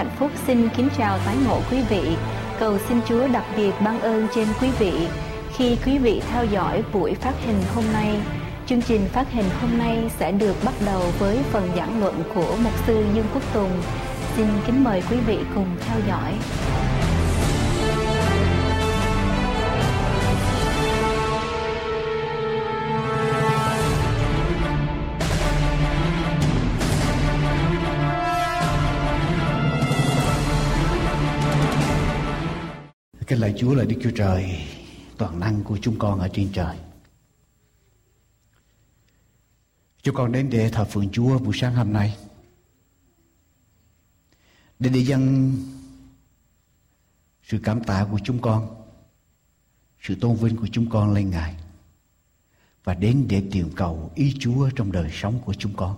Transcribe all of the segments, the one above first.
Hạnh phúc xin kính chào tái ngộ quý vị. Cầu xin Chúa đặc biệt ban ơn trên quý vị khi quý vị theo dõi buổi phát hình hôm nay. Chương trình phát hình hôm nay sẽ được bắt đầu với phần giảng luận của mục sư Dương Quốc Tùng. Xin kính mời quý vị cùng theo dõi. Lời Chúa là Đức Chúa Trời toàn năng của chúng con ở trên trời. Chúng con đến để thờ phượng Chúa buổi sáng hôm nay. Để để dâng sự cảm tạ của chúng con, sự tôn vinh của chúng con lên Ngài. Và đến để tìm cầu ý Chúa trong đời sống của chúng con.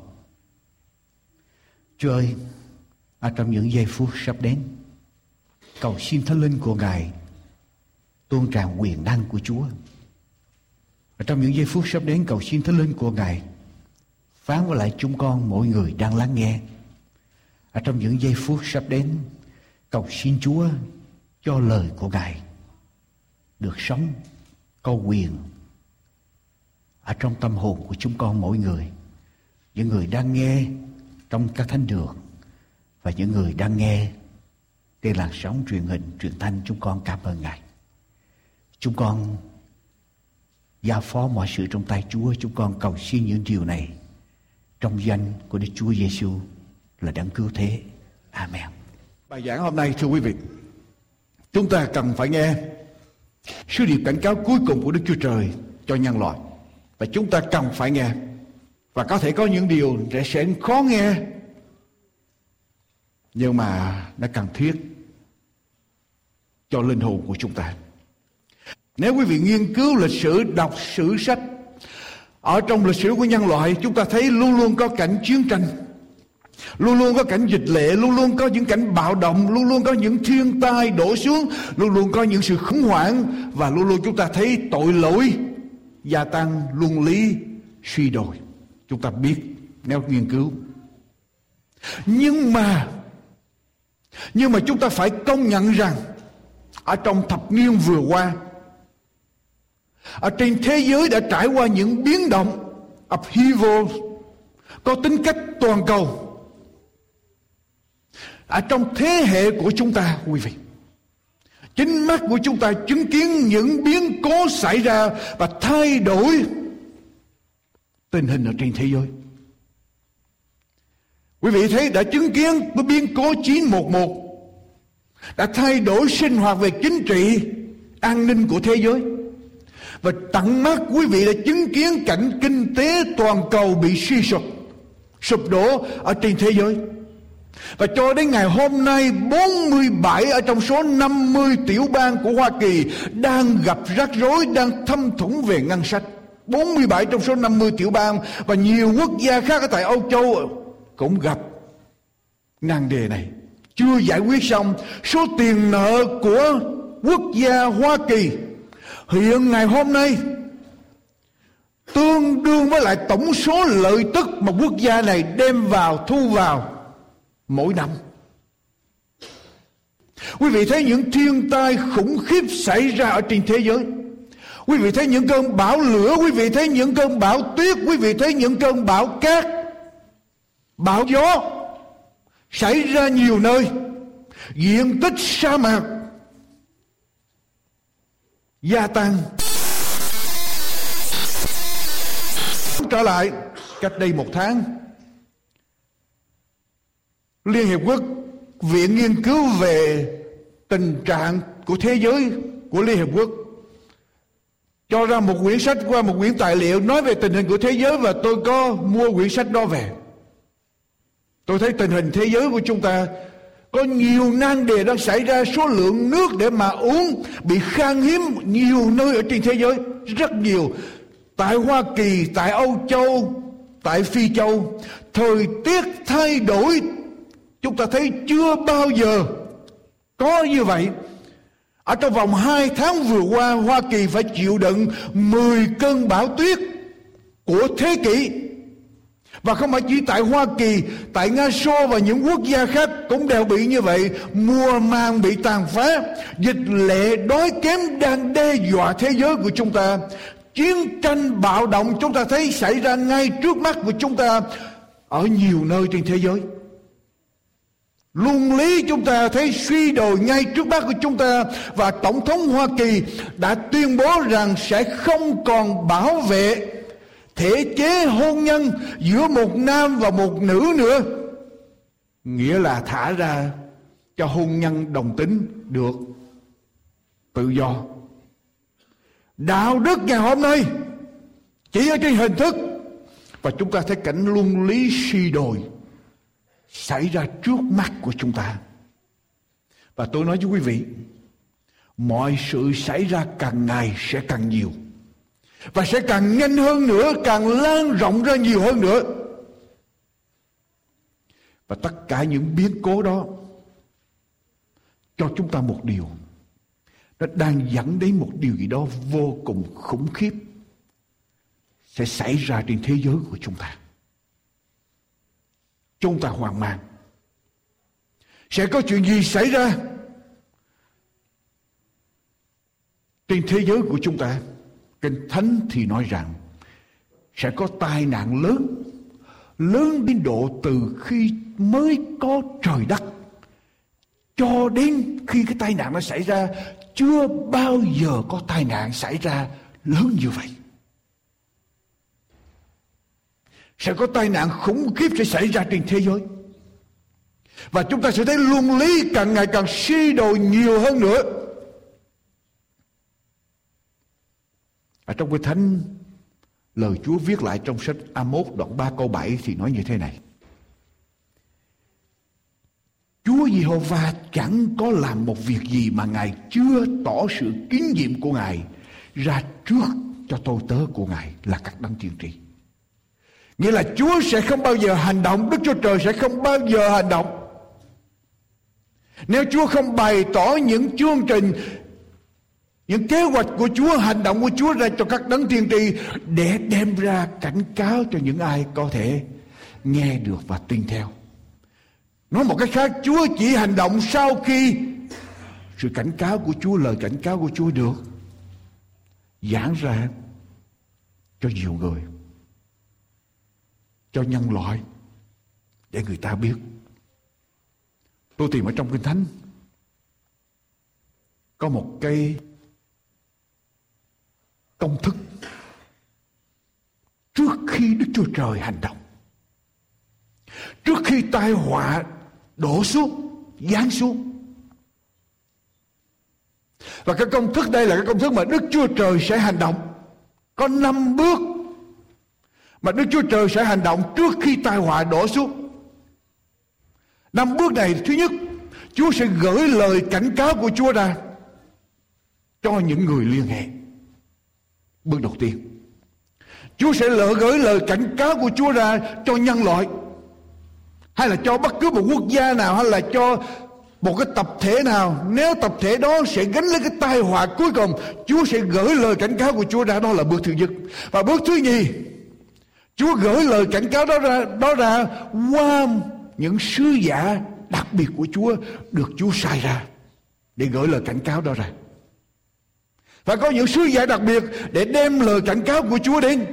Chúa ơi, ở trong những giây phút sắp đến, cầu xin thánh linh của Ngài tuôn tràn quyền năng của Chúa. Và trong những giây phút sắp đến cầu xin thánh linh của Ngài phán với lại chúng con mỗi người đang lắng nghe. Ở trong những giây phút sắp đến cầu xin Chúa cho lời của Ngài được sống có quyền ở trong tâm hồn của chúng con mỗi người. Những người đang nghe trong các thánh đường và những người đang nghe trên làn sóng truyền hình, truyền thanh chúng con cảm ơn Ngài. Chúng con giao phó mọi sự trong tay Chúa. Chúng con cầu xin những điều này trong danh của Đức Chúa Giêsu là đấng cứu thế. Amen. Bài giảng hôm nay thưa quý vị, chúng ta cần phải nghe sứ điệp cảnh cáo cuối cùng của Đức Chúa Trời cho nhân loại. Và chúng ta cần phải nghe. Và có thể có những điều sẽ khó nghe. Nhưng mà nó cần thiết cho linh hồn của chúng ta. Nếu quý vị nghiên cứu lịch sử, đọc sử sách ở trong lịch sử của nhân loại chúng ta thấy luôn luôn có cảnh chiến tranh Luôn luôn có cảnh dịch lệ Luôn luôn có những cảnh bạo động Luôn luôn có những thiên tai đổ xuống Luôn luôn có những sự khủng hoảng Và luôn luôn chúng ta thấy tội lỗi Gia tăng luân lý suy đồi. Chúng ta biết nếu nghiên cứu. Nhưng mà Nhưng mà chúng ta phải công nhận rằng Ở trong thập niên vừa qua ở trên thế giới đã trải qua những biến động, upheaval, có tính cách toàn cầu. Ở trong thế hệ của chúng ta, quý vị, chính mắt của chúng ta chứng kiến những biến cố xảy ra và thay đổi tình hình ở trên thế giới. Quý vị thấy đã chứng kiến cái biến cố 911 đã thay đổi sinh hoạt về chính trị, an ninh của thế giới và tận mắt quý vị đã chứng kiến cảnh kinh tế toàn cầu bị suy sụp sụp đổ ở trên thế giới và cho đến ngày hôm nay 47 ở trong số 50 tiểu bang của Hoa Kỳ đang gặp rắc rối, đang thâm thủng về ngân sách. 47 trong số 50 tiểu bang và nhiều quốc gia khác ở tại Âu Châu cũng gặp nan đề này. Chưa giải quyết xong số tiền nợ của quốc gia Hoa Kỳ hiện ngày hôm nay, tương đương với lại tổng số lợi tức mà quốc gia này đem vào, thu vào mỗi năm. Quý vị thấy những thiên tai khủng khiếp xảy ra ở trên thế giới. Quý vị thấy những cơn bão lửa, quý vị thấy những cơn bão tuyết, quý vị thấy những cơn bão cát, bão gió xảy ra nhiều nơi. Diện tích sa mạc gia tăng trở lại, cách đây một tháng, Liên Hiệp Quốc Viện Nghiên cứu về tình trạng của thế giới của Liên Hiệp Quốc, cho ra một quyển sách qua một quyển tài liệu nói về tình hình của thế giới và tôi có mua quyển sách đó về. Tôi thấy tình hình thế giới của chúng ta có nhiều nan đề đang xảy ra, số lượng nước để mà uống bị khan hiếm nhiều nơi ở trên thế giới, rất nhiều. Tại Hoa Kỳ, tại Âu Châu, tại Phi Châu, thời tiết thay đổi, chúng ta thấy chưa bao giờ có như vậy. Ở trong vòng 2 tháng vừa qua, Hoa Kỳ phải chịu đựng 10 cơn bão tuyết của thế kỷ và không phải chỉ tại Hoa Kỳ, tại Nga Xô và những quốc gia khác cũng đều bị như vậy. Mùa màng bị tàn phá, dịch lệ đói kém đang đe dọa thế giới của chúng ta. Chiến tranh bạo động chúng ta thấy xảy ra ngay trước mắt của chúng ta ở nhiều nơi trên thế giới. Luân lý chúng ta thấy suy đồi ngay trước mắt của chúng ta và Tổng thống Hoa Kỳ đã tuyên bố rằng sẽ không còn bảo vệ thể chế hôn nhân giữa một nam và một nữ nữa. Nghĩa là thả ra cho hôn nhân đồng tính được tự do. Đạo đức ngày hôm nay chỉ ở trên hình thức và chúng ta thấy cảnh luân lý suy đồi xảy ra trước mắt của chúng ta. Và tôi nói với quý vị, mọi sự xảy ra càng ngày sẽ càng nhiều. Và sẽ càng nhanh hơn nữa, càng lan rộng ra nhiều hơn nữa. Và tất cả những biến cố đó cho chúng ta một điều. Nó đang dẫn đến một điều gì đó vô cùng khủng khiếp sẽ xảy ra trên thế giới của chúng ta chúng ta hoang mang sẽ có chuyện gì xảy ra trên thế giới của chúng ta kinh thánh thì nói rằng, sẽ có tai nạn lớn lớn đến độ từ khi mới có trời đất, cho đến khi cái tai nạn nó xảy ra, chưa bao giờ có tai nạn xảy ra lớn như vậy. Sẽ có tai nạn khủng khiếp sẽ xảy ra trên thế giới. Và chúng ta sẽ thấy luân lý càng ngày càng suy đồi nhiều hơn nữa. Ở trong cái thánh, lời Chúa viết lại trong sách Amos đoạn 3 câu 7 thì nói như thế này Chúa Giê-hô-va chẳng có làm một việc gì mà Ngài chưa tỏ sự kín nhiệm của Ngài ra trước cho tôi tớ của Ngài là các đấng tiên tri. Nghĩa là Chúa sẽ không bao giờ hành động, Đức Chúa Trời sẽ không bao giờ hành động Nếu Chúa không bày tỏ những chương trình những kế hoạch của Chúa, Hành động của Chúa ra cho các đấng tiên tri Để đem ra cảnh cáo cho những ai có thể nghe được và tin theo Nói một cách khác, Chúa chỉ hành động sau khi Sự cảnh cáo của Chúa, Lời cảnh cáo của Chúa được Giảng ra cho nhiều người, cho nhân loại để người ta biết. Tôi tìm ở trong Kinh Thánh, có một cái công thức trước khi Đức Chúa Trời hành động. Trước khi tai họa đổ xuống, giáng xuống. Và cái công thức đây là cái công thức mà Đức Chúa Trời sẽ hành động. Có năm bước mà Đức Chúa Trời sẽ hành động trước khi tai họa đổ xuống. Năm bước này thứ nhất, Chúa sẽ gửi lời cảnh cáo của Chúa ra cho những người liên hệ. Bước đầu tiên, Chúa sẽ lỡ gửi lời cảnh cáo của Chúa ra cho nhân loại hay là cho bất cứ một quốc gia nào hay là cho một cái tập thể nào. Nếu tập thể đó sẽ gánh lấy cái tai họa cuối cùng Chúa sẽ gửi lời cảnh cáo của Chúa ra. Đó là bước thứ nhất. Và bước thứ nhì Chúa gửi lời cảnh cáo đó ra đó ra qua những sứ giả đặc biệt của Chúa được Chúa sai ra để gửi lời cảnh cáo đó ra. Và có những sứ giả đặc biệt để đem lời cảnh cáo của Chúa đến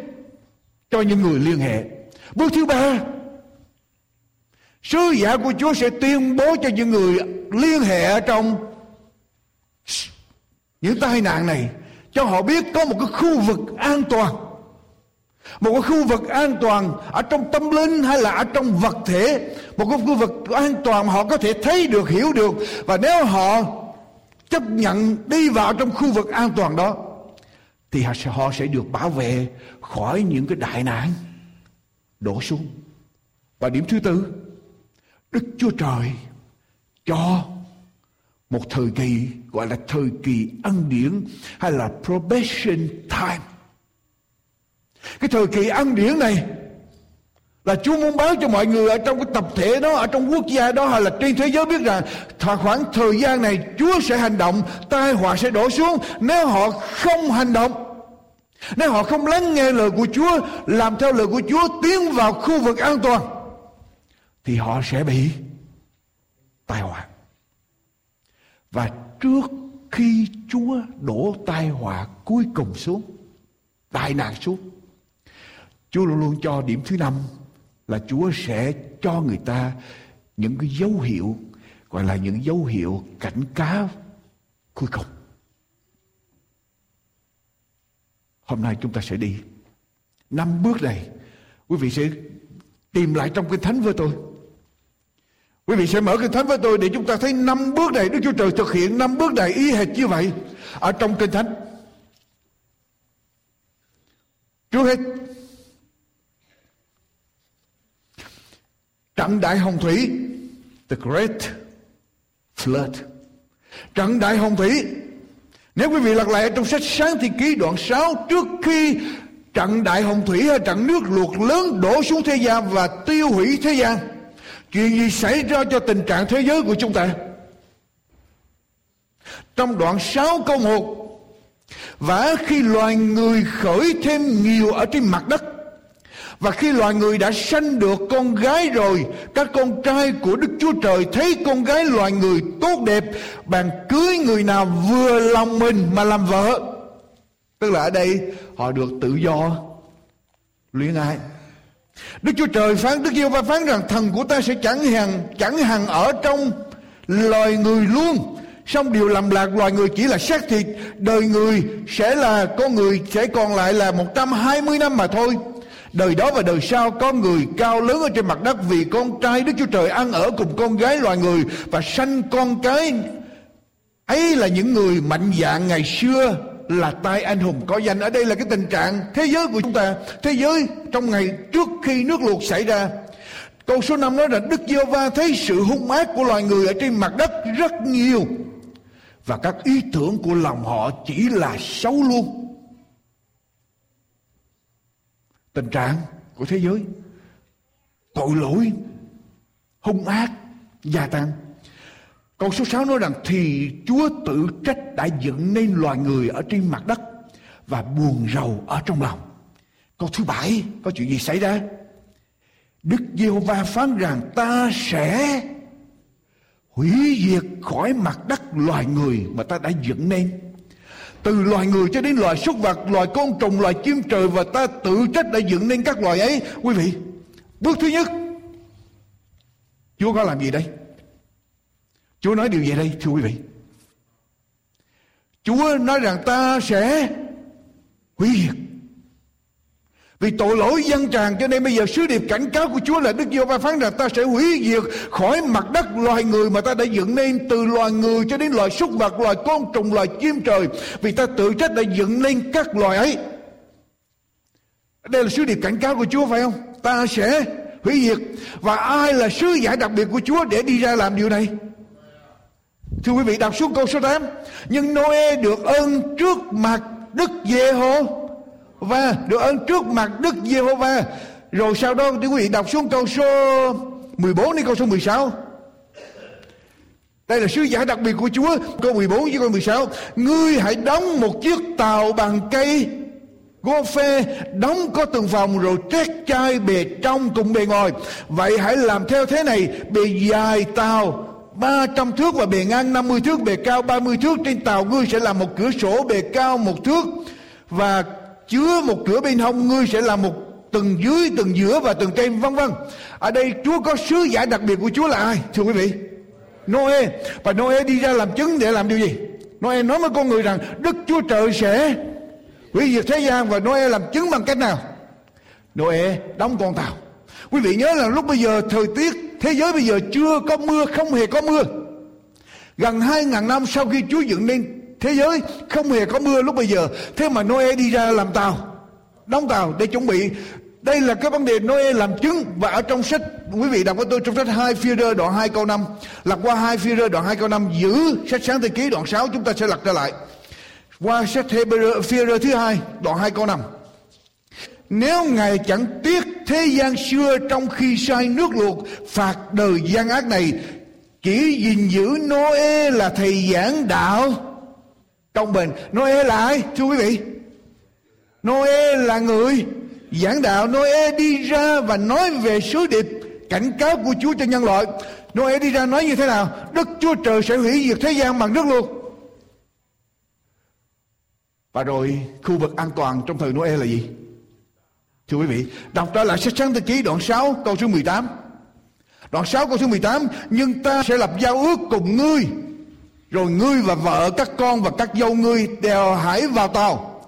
cho những người liên hệ. Bước thứ ba, sứ giả của Chúa sẽ tuyên bố cho những người liên hệ trong những tai nạn này cho họ biết có một cái khu vực an toàn. Một cái khu vực an toàn ở trong tâm linh hay là ở trong vật thể. Một cái khu vực an toàn mà họ có thể thấy được hiểu được. Và nếu họ chấp nhận đi vào trong khu vực an toàn đó, thì họ sẽ được bảo vệ khỏi những cái đại nạn đổ xuống và điểm thứ tư, Đức Chúa Trời cho một thời kỳ, gọi là thời kỳ ăn điển hay là probation time. Cái thời kỳ ăn điển này là Chúa muốn báo cho mọi người ở trong cái tập thể đó, ở trong quốc gia đó hay là trên thế giới biết rằng khoảng thời gian này Chúa sẽ hành động, tai họa sẽ đổ xuống nếu họ không hành động. Nếu họ không lắng nghe lời của Chúa, làm theo lời của Chúa, tiến vào khu vực an toàn, thì họ sẽ bị tai họa. Và trước khi Chúa đổ tai họa cuối cùng xuống, tai nạn xuống, Chúa luôn luôn cho điểm thứ năm là Chúa sẽ cho người ta những cái dấu hiệu, gọi là những dấu hiệu cảnh cáo cuối cùng. Hôm nay chúng ta sẽ đi năm bước này. Quý vị sẽ tìm lại trong kinh thánh với tôi. Quý vị sẽ mở kinh thánh với tôi để chúng ta thấy năm bước này Đức Chúa Trời thực hiện năm bước này y hệt như vậy ở trong kinh thánh. Trước hết trận đại hồng thủy. The great flood. Trận đại hồng thủy. Nếu quý vị lật lại trong sách sáng thiên ký đoạn 6 trước khi trận đại hồng thủy hay trận nước luộc lớn đổ xuống thế gian và tiêu hủy thế gian, chuyện gì xảy ra cho tình trạng thế giới của chúng ta? Trong đoạn 6 câu 1 và khi loài người khởi thêm nhiều ở trên mặt đất và khi loài người đã sanh được con gái rồi, Các con trai của Đức Chúa Trời Thấy con gái loài người tốt đẹp, Bạn cưới người nào vừa lòng mình mà làm vợ. Tức là ở đây, họ được tự do. Luyện ai. Đức Chúa Trời phán, Đức Giêsu phán rằng thần của ta sẽ chẳng hằng chẳng hằng ở trong loài người luôn. Xong điều làm lạc loài người chỉ là xác thịt, Đời người sẽ là, con người sẽ còn lại là 120 năm mà thôi. Đời đó và đời sau có người cao lớn ở trên mặt đất vì con trai Đức Chúa Trời ăn ở cùng con gái loài người và sanh con cái. Ấy là những người mạnh dạng ngày xưa là tay anh hùng có danh. Ở đây là cái tình trạng thế giới của chúng ta. Thế giới trong ngày trước khi nước luộc xảy ra. Câu số 5 nói là Đức giê va thấy sự hung ác của loài người ở trên mặt đất rất nhiều. Và các ý tưởng của lòng họ chỉ là xấu luôn. Tình trạng của thế giới tội lỗi, hung ác, gia tăng câu số 6 nói rằng thì Chúa tự trách đã dựng nên loài người ở trên mặt đất và buồn rầu ở trong lòng. Câu thứ bảy, có chuyện gì xảy ra? Đức Giê-hô-va phán rằng ta sẽ hủy diệt khỏi mặt đất loài người mà ta đã dựng nên từ loài người cho đến loài súc vật, loài côn trùng, loài chim trời và ta tự trách đã dựng nên các loài ấy. Quý vị, bước thứ nhất, chúa có làm gì đây? Chúa nói điều gì đây, thưa quý vị? Chúa nói rằng ta sẽ hủy diệt vì tội lỗi dân tràn cho nên bây giờ sứ điệp cảnh cáo của Chúa là Đức Giêsu phán rằng ta sẽ hủy diệt khỏi mặt đất loài người mà ta đã dựng nên từ loài người cho đến loài súc vật, loài côn trùng, loài chim trời. Vì ta tự trách đã dựng nên các loài ấy. Đây là sứ điệp cảnh cáo của Chúa phải không? Ta sẽ hủy diệt. Và ai là sứ giả đặc biệt của Chúa để đi ra làm điều này? Thưa quý vị đọc xuống câu số 8 Nhưng Noe được ơn trước mặt Đức Giê-hô và được ơn trước mặt Đức Giê-hô-va. Rồi sau đó thì quý vị đọc xuống câu số 14 đến câu số 16. Đây là sứ giả đặc biệt của Chúa. Câu 14 với câu 16 Ngươi hãy đóng một chiếc tàu bằng cây Gô phê, Đóng có từng phòng rồi trét chai bề trong cùng bề ngoài. Vậy hãy làm theo thế này, Bề dài tàu 300 thước và bề ngang 50 thước, Bề cao 30 thước. Trên tàu ngươi sẽ làm một cửa sổ, bề cao một thước. Và chứa một cửa bên hông, ngươi sẽ là một từng dưới từng giữa và từng trên, vân vân. Ở đây Chúa có sứ giả đặc biệt của Chúa là ai, thưa quý vị? Noe. Và Noe đi ra làm chứng để làm điều gì? Noe nói với con người rằng, Đức Chúa Trời sẽ hủy diệt thế gian và Noe làm chứng bằng cách nào? Noe đóng con tàu. Quý vị nhớ là lúc bây giờ, thời tiết thế giới bây giờ chưa có mưa, không hề có mưa. Gần hai ngàn năm sau khi Chúa dựng nên thế giới, không hề có mưa lúc bây giờ. Thế mà Noe đi ra làm tàu, đóng tàu để chuẩn bị. Đây là cái vấn đề Noe làm chứng. Và ở trong sách, quý vị đọc với tôi, trong sách 2 phi rơ đoạn 2 câu 5 lật qua 2 phi rơ đoạn 2 câu 5 giữ sách sáng thế ký đoạn 6 chúng ta sẽ lật trở lại. Qua sách phi rơ thứ hai, đoạn 2 câu 5 nếu Ngài chẳng tiếc thế gian xưa trong khi sai nước luộc, phạt đời gian ác này, chỉ gìn giữ Noe là thầy giảng đạo công bình. Noe là ai, thưa quý vị? Noe là người giảng đạo. Noe đi ra và nói về sứ điệp, cảnh cáo của Chúa cho nhân loại. Noe đi ra nói như thế nào? Đức Chúa Trời sẽ hủy diệt thế gian bằng nước luôn và rồi, khu vực an toàn trong thời Noe là gì? Thưa quý vị, Đọc trở lại sách sáng thế ký, đoạn 6 câu số 18 Đoạn 6 câu số 18 Nhưng ta sẽ lập giao ước cùng ngươi rồi ngươi và vợ các con và các dâu ngươi đều hãy vào tàu.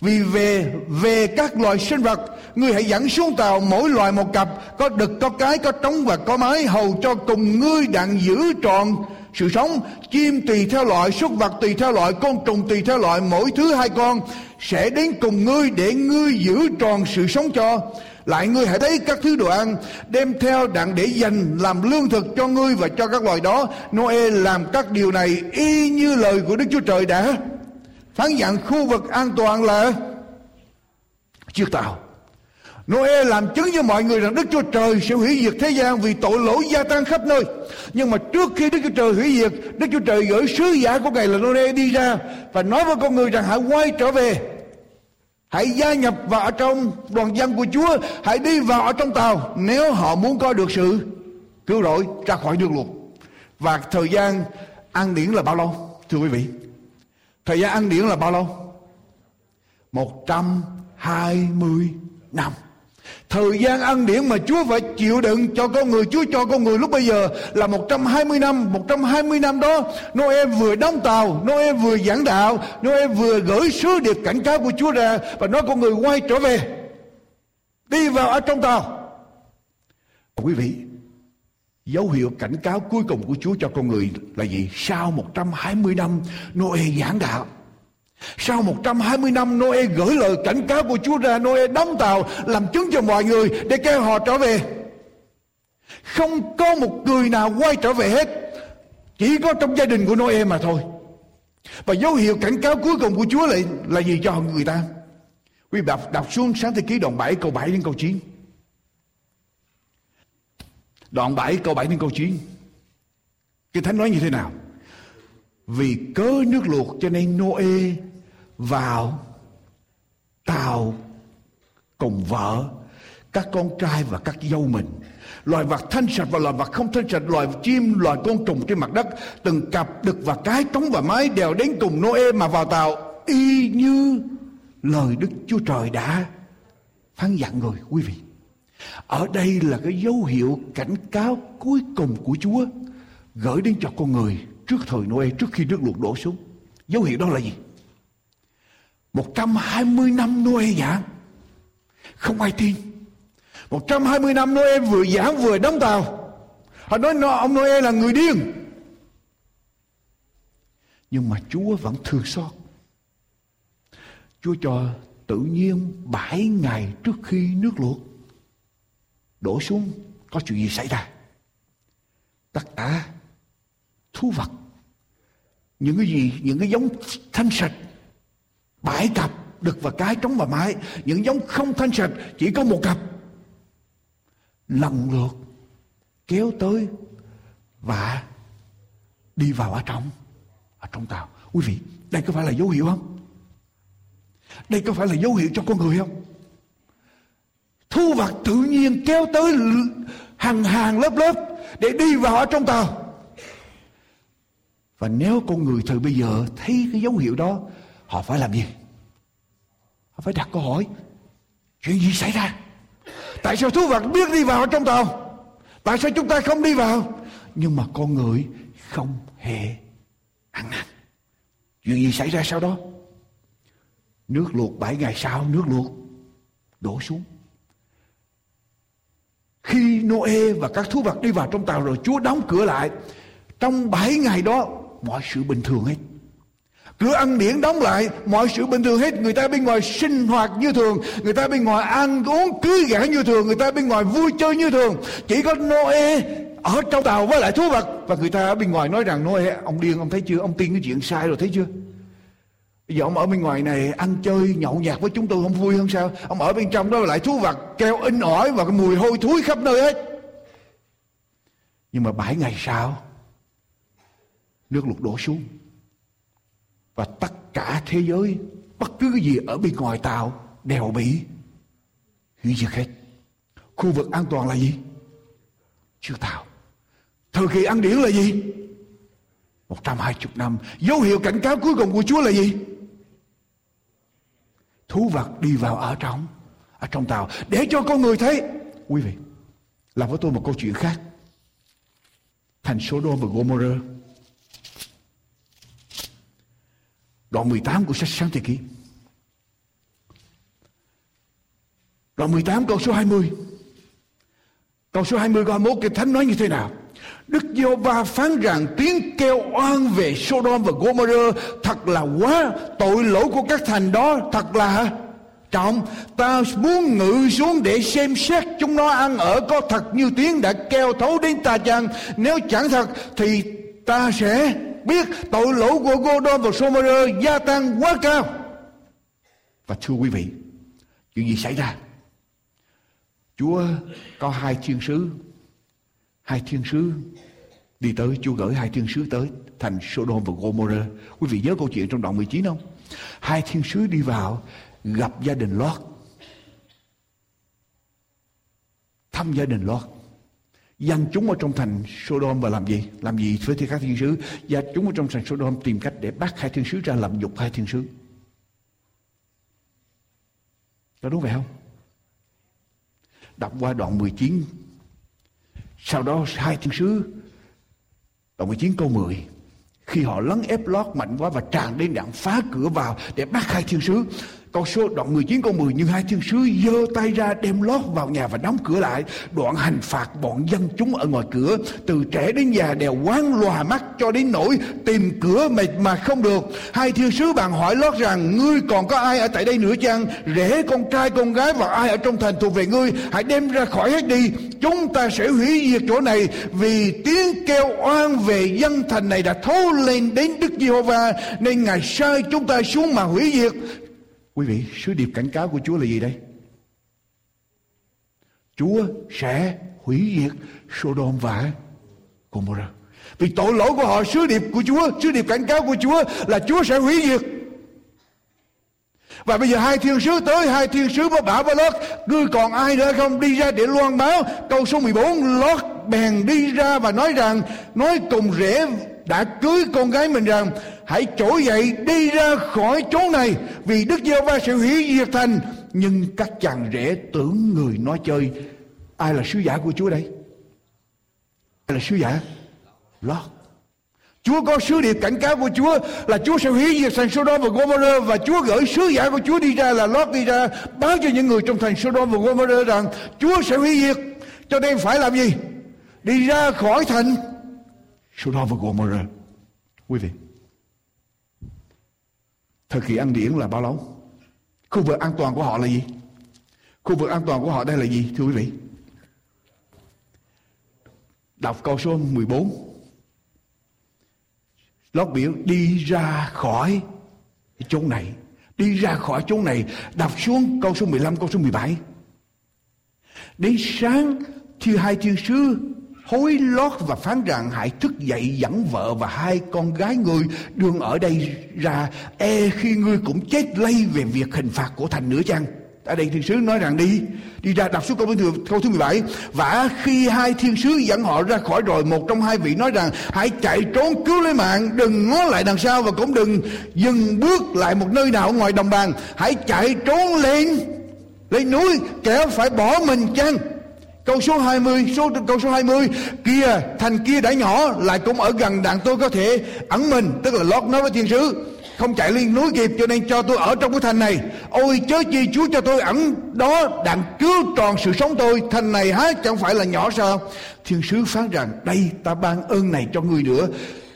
Vì về về các loài sinh vật Ngươi hãy dẫn xuống tàu mỗi loài một cặp Có đực, có cái, có trống và có mái Hầu cho cùng ngươi đặng giữ trọn sự sống. Chim tùy theo loại, súc vật tùy theo loại Côn trùng tùy theo loại Mỗi thứ hai con Sẽ đến cùng ngươi để ngươi giữ tròn sự sống cho lại ngươi hãy thấy các thứ đồ ăn đem theo đặng để dành làm lương thực cho ngươi và cho các loài đó Noe làm các điều này y như lời của Đức Chúa Trời đã phán dặn khu vực an toàn là chiếc tàu Noe làm chứng cho mọi người rằng Đức Chúa Trời sẽ hủy diệt thế gian vì tội lỗi gia tăng khắp nơi. Nhưng mà trước khi Đức Chúa Trời hủy diệt, Đức Chúa Trời gửi sứ giả của Ngài là Noe đi ra và nói với con người rằng hãy quay trở về. Hãy gia nhập vào ở trong đoàn dân của Chúa, hãy đi vào ở trong tàu nếu họ muốn có được sự cứu rỗi ra khỏi đường luộc. Và thời gian ăn điển là bao lâu? Thưa quý vị, Thời gian ăn điển là bao lâu? 120 năm. Thời gian ăn điển mà Chúa phải chịu đựng cho con người, Chúa cho con người lúc bây giờ là 120 năm. 120 năm đó, Noe vừa đóng tàu, Noe vừa giảng đạo, Noe vừa gửi sứ điệp cảnh cáo của Chúa ra và nói con người quay trở về. Đi vào ở trong tàu. Quý vị, Dấu hiệu cảnh cáo cuối cùng của Chúa cho con người là gì? Sau 120 năm Noe giảng đạo. Sau 120 năm Noe gửi lời cảnh cáo của Chúa ra Noe đóng tàu làm chứng cho mọi người để kêu họ trở về. Không có một người nào quay trở về hết. Chỉ có trong gia đình của Noe mà thôi. Và dấu hiệu cảnh cáo cuối cùng của Chúa là, là gì cho người ta? Quý đọc, đọc xuống sáng thế ký đoạn 7 câu 7 đến câu 9. Đoạn 7 câu 7 đến câu 9. Kinh Thánh nói như thế nào? Vì cớ nước luộc cho nên Noe vào tàu cùng vợ, các con trai và các dâu mình loài vật thanh sạch và loài vật không thanh sạch, loài chim, loài côn trùng trên mặt đất, từng cặp đực và cái trống và mái đều đến cùng Noe mà vào tàu y như lời Đức Chúa Trời đã phán dặn rồi, quý vị ở đây là cái dấu hiệu cảnh cáo cuối cùng của Chúa gửi đến cho con người trước thời Noe, trước khi nước luộc đổ xuống. Dấu hiệu đó là gì? 120 năm Noe giảng không ai tin. 120 năm Noe vừa giảng vừa đóng tàu. Họ nói ông Noe là người điên. Nhưng mà Chúa vẫn thương xót. Chúa cho tự nhiên bảy ngày trước khi nước luộc đổ xuống, có chuyện gì xảy ra tất cả thú vật, những cái gì, những cái giống thanh sạch bãi cặp đực và cái trống và mái. Những giống không thanh sạch, chỉ có một cặp. Lần lượt kéo tới và đi vào ở trong ở trong tàu. Quý vị, đây có phải là dấu hiệu không? Đây có phải là dấu hiệu cho con người không? Thu vật tự nhiên kéo tới hàng hàng lớp lớp để đi vào ở trong tàu. Và nếu con người thời bây giờ thấy cái dấu hiệu đó họ phải làm gì? Họ phải đặt câu hỏi, chuyện gì xảy ra? Tại sao thú vật biết đi vào trong tàu? Tại sao chúng ta không đi vào? Nhưng mà con người không hề ăn năn. Chuyện gì xảy ra sau đó? Nước luộc bảy ngày sau, nước luộc đổ xuống. Khi Noe và các thú vật đi vào trong tàu rồi, Chúa đóng cửa lại. Trong bảy ngày đó, mọi sự bình thường hết. Cửa ăn điển đóng lại, mọi sự bình thường hết. Người ta bên ngoài sinh hoạt như thường, người ta bên ngoài ăn uống cưới gã như thường, người ta bên ngoài vui chơi như thường. Chỉ có Noe ở trong tàu với lại thú vật và người ta ở bên ngoài nói rằng Noe ông điên ông thấy chưa, ông tin cái chuyện sai rồi thấy chưa? Bây giờ ông ở bên ngoài này ăn chơi nhậu nhạt với chúng tôi không vui hơn sao? Ông ở bên trong đó lại thú vật keo in ỏi và cái mùi hôi thối khắp nơi hết. Nhưng mà bảy ngày sau nước lụt đổ xuống và tất cả thế giới, bất cứ cái gì ở bên ngoài tàu đều bị hủy diệt hết. Khu vực an toàn là gì? Chưa tàu thời kỳ ăn điển là gì? 120 năm. Dấu hiệu cảnh cáo cuối cùng của Chúa là gì? Thú vật đi vào ở trong ở trong tàu để cho con người thấy. Quý vị làm với tôi một câu chuyện khác. Thành Sodom và Gomorrah Đoạn 18 của sách sáng thế ký. Đoạn 18 câu số 20. Câu số 20 câu 21 kinh thánh nói như thế nào? Đức giê va phán rằng tiếng kêu oan về Sodom và Gomorrah thật là quá, tội lỗi của các thành đó thật là trọng, ta muốn ngự xuống để xem xét chúng nó ăn ở có thật như tiếng đã kêu thấu đến ta chăng nếu chẳng thật thì ta sẽ biết tội lỗi của Godom và Somer gia tăng quá cao. Và thưa quý vị, chuyện gì xảy ra? Chúa có hai thiên sứ, hai thiên sứ đi tới, Chúa gửi hai thiên sứ tới thành Sodom và Gomorrah. Quý vị nhớ câu chuyện trong đoạn 19 không? Hai thiên sứ đi vào gặp gia đình Lot Thăm gia đình Lot dân chúng ở trong thành Sodom và làm gì? Làm gì với các thiên sứ? Và chúng ở trong thành Sodom tìm cách để bắt hai thiên sứ ra làm dục hai thiên sứ. Có đúng vậy không? Đọc qua đoạn 19 sau đó hai thiên sứ, đoạn 19 câu 10 khi họ lấn ép lót mạnh quá và tràn đến đạn phá cửa vào để bắt hai thiên sứ Câu số đoạn 19 câu 10 như hai thiên sứ giơ tay ra đem lót vào nhà và đóng cửa lại. Đoạn hành phạt bọn dân chúng ở ngoài cửa. Từ trẻ đến già đều quán lòa mắt cho đến nỗi tìm cửa mà, mà không được. Hai thiên sứ bạn hỏi lót rằng ngươi còn có ai ở tại đây nữa chăng? Rể con trai con gái và ai ở trong thành thuộc về ngươi. Hãy đem ra khỏi hết đi. Chúng ta sẽ hủy diệt chỗ này vì tiếng kêu oan về dân thành này đã thấu lên đến Đức Giê-hô-va nên Ngài sai chúng ta xuống mà hủy diệt Quý vị, sứ điệp cảnh cáo của Chúa là gì đây? Chúa sẽ hủy diệt Sodom và Gomorrah. Vì tội lỗi của họ, sứ điệp của Chúa, sứ điệp cảnh cáo của Chúa là Chúa sẽ hủy diệt. Và bây giờ hai thiên sứ tới, hai thiên sứ có bảo với Lót, ngươi còn ai nữa không đi ra để loan báo. Câu số 14, Lót bèn đi ra và nói rằng, nói cùng rể đã cưới con gái mình rằng hãy trỗi dậy đi ra khỏi chỗ này, vì Đức giê va sẽ hủy diệt thành. Nhưng các chàng rể tưởng người nói chơi, ai là sứ giả của Chúa đây? Ai là sứ giả? Lót. Chúa có sứ điệp cảnh cáo của Chúa là Chúa sẽ hủy diệt thành Sodom và Gomorrah, và Chúa gửi sứ giả của Chúa đi ra là Lót đi ra, báo cho những người trong thành Sodom và Gomorrah rằng Chúa sẽ hủy diệt. Cho nên phải làm gì? Đi ra khỏi thành Sodom và Gomorrah. Quý vị Thời kỳ ăn điển là bao lâu? Khu vực an toàn của họ là gì? Khu vực an toàn của họ đây là gì thưa quý vị? Đọc câu số 14. Lót biểu đi ra khỏi chỗ này. Đi ra khỏi chỗ này. Đọc xuống câu số 15, câu số 17. Đến sáng thì hai thiên sứ hối lót và phán rằng hãy thức dậy dẫn vợ và hai con gái ngươi. Đương ở đây ra e khi ngươi cũng chết lây về việc hình phạt của thành nữa chăng ở đây thiên sứ nói rằng đi đi ra đọc xuống câu thứ câu thứ 17 và khi hai thiên sứ dẫn họ ra khỏi rồi một trong hai vị nói rằng hãy chạy trốn cứu lấy mạng, đừng ngó lại đằng sau và cũng đừng dừng bước lại một nơi nào ngoài đồng bằng hãy chạy trốn lên lên núi, kẻo phải bỏ mình chăng? Câu số 20, số câu số 20, kia thành kia đã nhỏ lại cũng ở gần đàn tôi có thể ẩn mình, tức là lót nói với thiên sứ, không chạy liên núi kịp cho nên cho tôi ở trong cái thành này. Ôi chớ chi Chúa cho tôi ẩn đó đặng cứu tròn sự sống tôi, thành này há chẳng phải là nhỏ sao? Thiên sứ phán rằng đây ta ban ơn này cho ngươi nữa.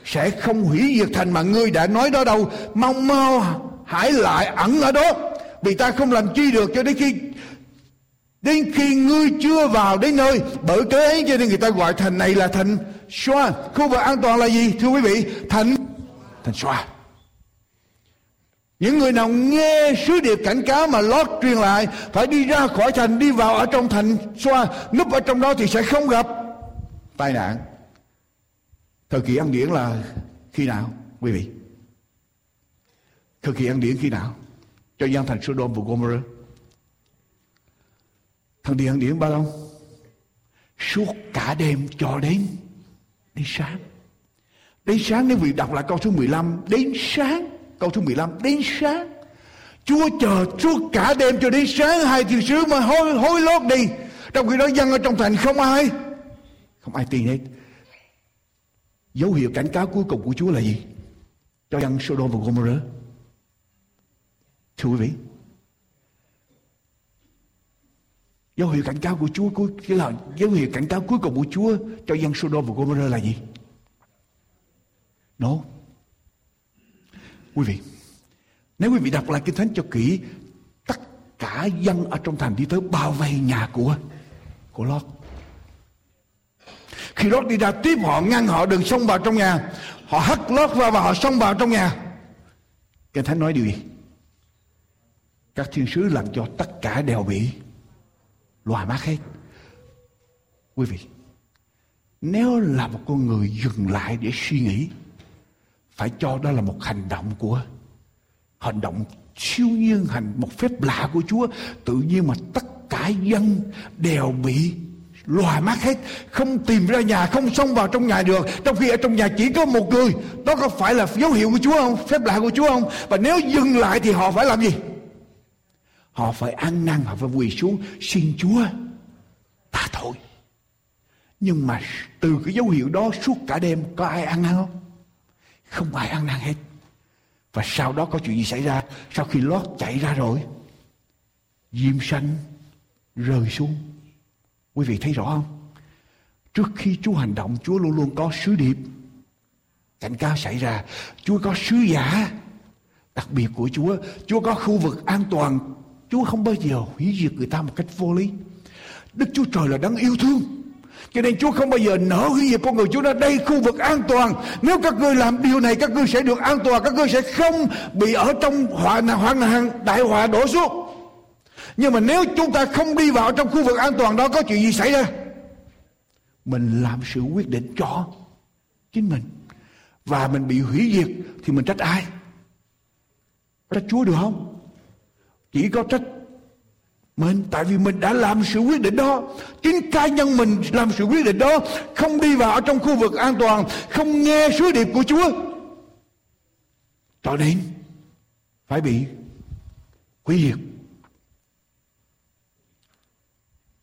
Sẽ không hủy diệt thành mà ngươi đã nói đó đâu. Mong mau hãy lại ẩn ở đó. Vì ta không làm chi được cho đến khi đến khi ngươi chưa vào đến nơi, bởi cớ ấy cho nên người ta gọi thành này là thành xoa khu vực an toàn là gì, thưa quý vị? Thành thành xoa những người nào nghe sứ điệp cảnh cáo mà lót truyền lại, phải đi ra khỏi thành, đi vào ở trong thành xoa núp ở trong đó thì sẽ không gặp tai nạn. Thời kỳ ăn điển là khi nào, quý vị? Thời kỳ ăn điển khi nào? Cho dân thành Sodom và Gomorrah thằng điện điển bao lâu? Suốt cả đêm cho đến đến sáng. Đến sáng nếu vị đọc lại câu số 15 đến sáng, câu số 15 đến sáng. Chúa chờ suốt cả đêm cho đến sáng, hai thiên sứ mà hối hối lót đi. Trong khi đó dân ở trong thành không ai. Không ai tin hết. Dấu hiệu cảnh cáo cuối cùng của Chúa là gì? Cho dân Sodom và Gomorrah. Thưa quý vị dấu hiệu cảnh cáo của Chúa cuối cái là dấu hiệu cảnh cáo cuối cùng của Chúa cho dân Sodom và Gomorrah là gì? No. Quý vị, nếu quý vị đọc lại kinh thánh cho kỹ, tất cả dân ở trong thành đi tới bao vây nhà của của Lót. Khi Lót đi ra tiếp họ ngăn họ đừng xông vào trong nhà, họ hất Lót ra và họ xông vào trong nhà. Kinh thánh nói điều gì? Các thiên sứ làm cho tất cả đều bị loài mắt hết quý vị, nếu là một con người dừng lại để suy nghĩ, phải cho đó là một hành động của, hành động siêu nhiên, hành, một phép lạ của Chúa, tự nhiên mà tất cả dân đều bị loài mắt hết không tìm ra nhà, không xông vào trong nhà được. Trong khi ở trong nhà chỉ có một người. Đó có phải là dấu hiệu của Chúa không? Phép lạ của Chúa không? Và nếu dừng lại thì họ phải làm gì? Họ phải ăn năn, họ phải quỳ xuống xin Chúa tha tội. Nhưng mà từ cái dấu hiệu đó suốt cả đêm có ai ăn năn không? Không ai ăn năn hết. Và sau đó có chuyện gì xảy ra? Sau khi lót chạy ra rồi, diêm xanh rơi xuống. Quý vị thấy rõ không? Trước khi Chúa hành động, Chúa luôn luôn có sứ điệp. Cảnh cáo xảy ra, Chúa có sứ giả đặc biệt của Chúa. Chúa có khu vực an toàn Chúa không bao giờ hủy diệt người ta một cách vô lý. Đức Chúa Trời là đáng yêu thương. Cho nên Chúa không bao giờ nỡ hủy diệt con người Chúa ra đây, khu vực an toàn. Nếu các ngươi làm điều này, các ngươi sẽ được an toàn. Các ngươi sẽ không bị ở trong họa hoạn nạn đại họa đổ xuống. Nhưng mà nếu chúng ta không đi vào trong khu vực an toàn đó, có chuyện gì xảy ra? Mình làm sự quyết định cho chính mình. Và mình bị hủy diệt thì mình trách ai? Trách Chúa được không? Chỉ có trách mình, tại vì mình đã làm sự quyết định đó. Chính cá nhân mình làm sự quyết định đó, không đi vào trong khu vực an toàn, không nghe sứ điệp của chúa. Cho nên, phải bị hủy diệt.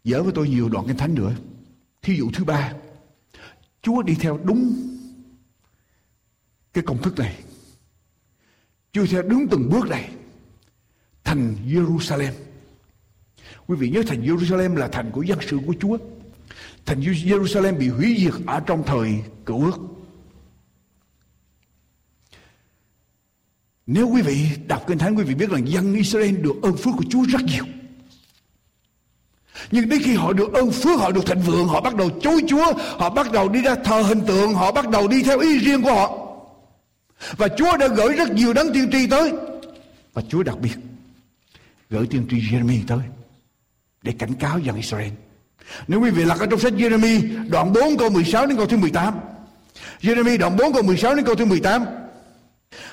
Dở với tôi nhiều đoạn kinh thánh nữa. Thí dụ thứ ba, chúa đi theo đúng cái công thức này. Chúa theo đúng từng bước này thành Jerusalem. Quý vị nhớ thành Jerusalem là thành của dân sự của Chúa. Thành Jerusalem bị hủy diệt ở trong thời cựu ước. Nếu quý vị đọc Kinh Thánh quý vị biết rằng dân Israel được ơn phước của Chúa rất nhiều. Nhưng đến khi họ được ơn phước, họ được thịnh vượng, họ bắt đầu chối Chúa, họ bắt đầu đi ra thờ hình tượng, họ bắt đầu đi theo ý riêng của họ. Và Chúa đã gửi rất nhiều đấng tiên tri tới. Và Chúa đặc biệt gửi tiên tri Jeremy tới để cảnh cáo dân Israel. Nếu quý vị lật ở trong sách Jeremy, đoạn 4 câu 16 đến câu thứ 18. Jeremy đoạn 4 câu 16 đến câu thứ 18.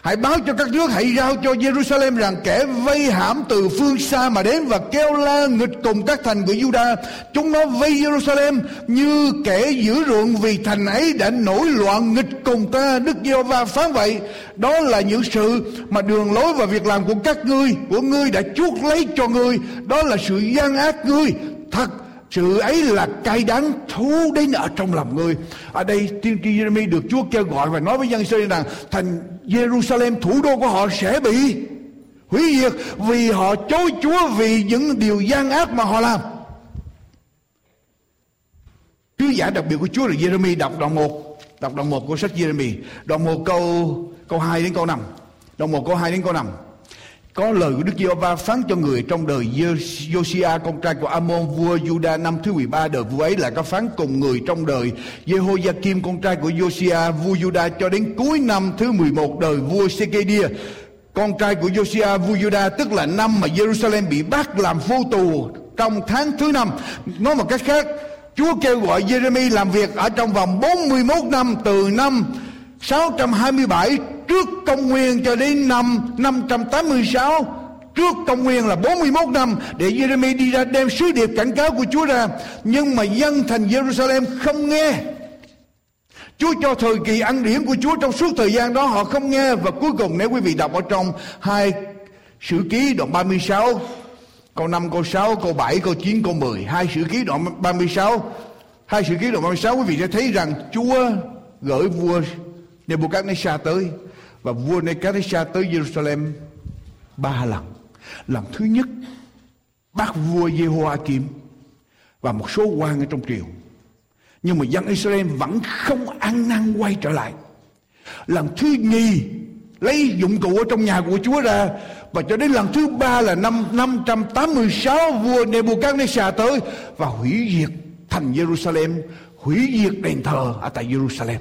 Hãy báo cho các nước hãy giao cho Jerusalem rằng kẻ vây hãm từ phương xa mà đến và kêu la nghịch cùng các thành của Juda. Chúng nó vây Jerusalem như kẻ giữ ruộng vì thành ấy đã nổi loạn nghịch cùng ta. Đức giê va phán vậy. Đó là những sự mà đường lối và việc làm của các ngươi, của ngươi đã chuốt lấy cho ngươi. Đó là sự gian ác ngươi. Thật sự ấy là cay đắng thú đến ở trong lòng người ở đây tiên tri Jeremy được Chúa kêu gọi và nói với dân Israel rằng, thành Jerusalem, thủ đô của họ sẽ bị hủy diệt vì họ chối Chúa vì những điều gian ác mà họ làm Sứ giả đặc biệt của Chúa là Jeremy, đọc đoạn 1 Đọc đoạn 1 của sách Jeremy. Đoạn 1 câu câu 2 đến câu 5. Đoạn 1 câu 2 đến câu 5. Có lời của Đức Giê-hô-va phán cho người trong đời Josia con trai của Amon, vua Juda năm thứ 13 đời vua ấy là có phán cùng người trong đời Jehoiakim con trai của Josia vua Juda cho đến cuối năm thứ 11 đời vua Sekedia con trai của Josia vua Juda tức là năm mà Jerusalem bị bắt làm vô tù trong tháng thứ năm. Nói một cách khác, Chúa kêu gọi Jeremy làm việc ở trong vòng 41 năm từ năm 627 trước công nguyên cho đến năm 586 trước công nguyên là 41 năm để Jeremy đi ra đem sứ điệp cảnh cáo của Chúa ra. Nhưng mà dân thành Jerusalem không nghe. Chúa cho thời kỳ ăn điển của Chúa trong suốt thời gian đó, họ không nghe. Và cuối cùng nếu quý vị đọc ở trong hai sử ký đoạn 36 câu 5 câu 6 câu 7 câu 9 câu 10 hai sử ký đoạn 36 hai sử ký đoạn 36 quý vị sẽ thấy rằng Chúa gửi vua Nebuchadnezzar tới và vua Nebuchadnezzar tới Jerusalem ba lần. Lần thứ nhất bắt vua Jehoiakim và một số quan ở trong triều. Nhưng mà dân Israel vẫn không ăn năn quay trở lại. Lần thứ nhì, lấy dụng cụ ở trong nhà của Chúa ra. Và cho đến lần thứ ba là năm 586 vua Nebuchadnezzar tới và hủy diệt thành Jerusalem, hủy diệt đền thờ ở tại Jerusalem.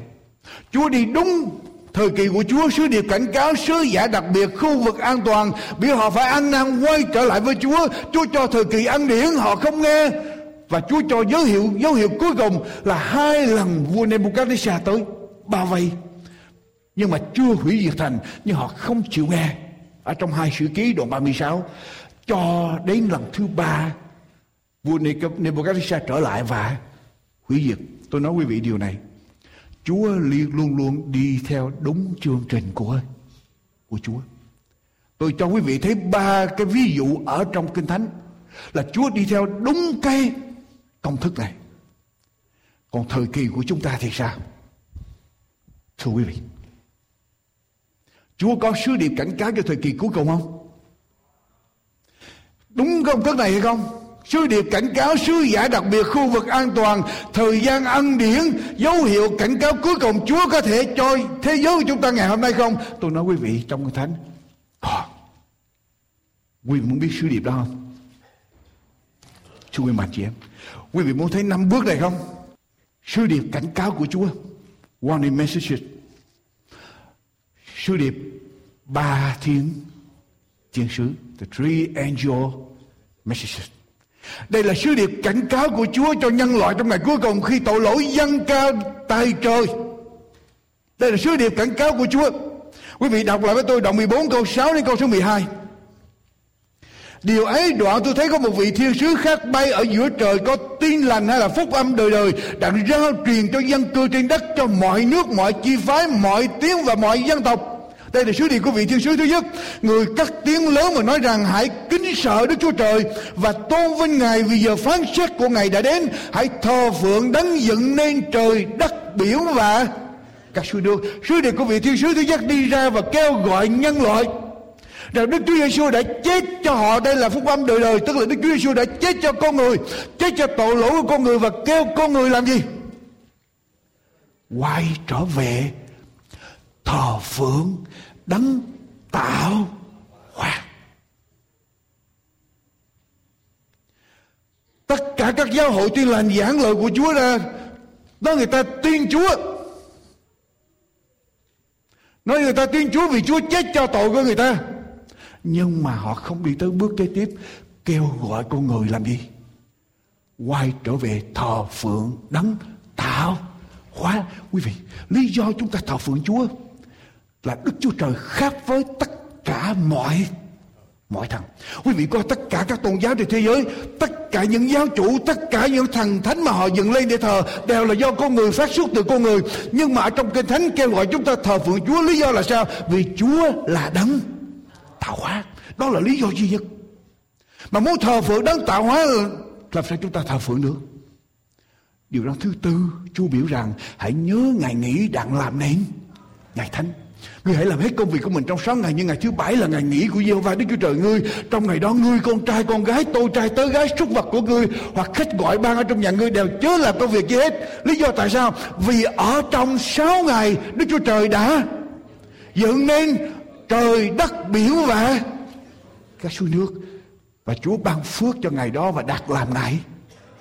Chúa đi đúng thời kỳ của Chúa, sứ điệp cảnh cáo sứ giả đặc biệt khu vực an toàn, vì họ phải ăn năn quay trở lại với Chúa. Chúa cho thời kỳ ăn điển, họ không nghe. Và Chúa cho dấu hiệu dấu hiệu cuối cùng là hai lần vua Nebuchadnezzar tới. Bao vây. Nhưng mà chưa hủy diệt thành, nhưng họ không chịu nghe. Ở trong hai sử ký đoạn 36 cho đến lần thứ ba, vua Nebuchadnezzar trở lại và hủy diệt. Tôi nói quý vị điều này. Chúa liên luôn luôn đi theo đúng chương trình của của Chúa. Tôi cho quý vị thấy ba cái ví dụ ở trong Kinh Thánh là Chúa đi theo đúng cái công thức này. Còn thời kỳ của chúng ta thì sao? Thưa quý vị, Chúa có sứ điệp cảnh cáo cho thời kỳ cuối cùng không? Đúng công thức này hay không? Sứ điệp cảnh cáo sứ giả đặc biệt khu vực an toàn Thời gian ăn điển Dấu hiệu cảnh cáo cuối cùng Chúa có thể cho thế giới của chúng ta ngày hôm nay không? Tôi nói quý vị trong cái thánh à, Quý vị muốn biết sứ điệp đó không? Chú quý mặt chị em Quý vị muốn thấy năm bước này không? Sứ điệp cảnh cáo của Chúa. Warning messages. Sứ điệp ba thiên thiên sứ. The three angel messages đây là sứ điệp cảnh cáo của Chúa cho nhân loại trong ngày cuối cùng khi tội lỗi dâng cao tay trời. Đây là sứ điệp cảnh cáo của Chúa. Quý vị đọc lại với tôi đoạn 14 câu 6 đến câu số 12. Điều ấy đoạn tôi thấy có một vị thiên sứ khác bay ở giữa trời có tin lành hay là phúc âm đời đời đang rao truyền cho dân cư trên đất cho mọi nước, mọi chi phái, mọi tiếng và mọi dân tộc đây là sứ điệp của vị thiên sứ thứ nhất. Người cắt tiếng lớn mà nói rằng hãy kính sợ Đức Chúa Trời và tôn vinh Ngài vì giờ phán xét của Ngài đã đến. Hãy thờ phượng đấng dựng nên trời, đất, biển và các sứ nước. Sứ điệp của vị thiên sứ thứ nhất đi ra và kêu gọi nhân loại rằng Đức Chúa Giêsu đã chết cho họ đây là phúc âm đời đời tức là Đức Chúa Giêsu đã chết cho con người chết cho tội lỗi của con người và kêu con người làm gì quay trở về thờ phượng đấng tạo hóa tất cả các giáo hội tuyên lành giảng lời của Chúa ra đó người ta tuyên Chúa. Nói người ta tuyên Chúa vì Chúa chết cho tội của người ta. Nhưng mà họ không đi tới bước kế tiếp, kêu gọi con người làm gì? Quay trở về thờ phượng đấng tạo hóa. Quý vị, lý do chúng ta thờ phượng Chúa là Đức Chúa Trời khác với tất cả mọi mọi thần. Quý vị coi tất cả các tôn giáo trên thế giới, tất cả những giáo chủ, tất cả những thần thánh mà họ dựng lên để thờ đều là do con người phát xuất từ con người. Nhưng mà ở trong kinh thánh kêu gọi chúng ta thờ phượng Chúa lý do là sao? Vì Chúa là đấng tạo hóa. Đó là lý do duy nhất. Mà muốn thờ phượng đấng tạo hóa làm sao chúng ta thờ phượng được? Điều đó thứ tư, Chúa biểu rằng hãy nhớ ngày nghỉ đặng làm nên ngày thánh Ngươi hãy làm hết công việc của mình trong 6 ngày, Nhưng ngày thứ bảy là ngày nghỉ của Giê-hô-va, Đức Chúa Trời ngươi. Trong ngày đó, ngươi, con trai, con gái, tôi trai, tớ gái, súc vật của ngươi Hoặc khách gọi ban ở trong nhà ngươi đều chớ làm công việc gì hết. Lý do tại sao? Vì ở trong 6 ngày, Đức Chúa Trời đã dựng nên trời đất biển và các suối nước. Và Chúa ban phước cho ngày đó và đặt làm ngày.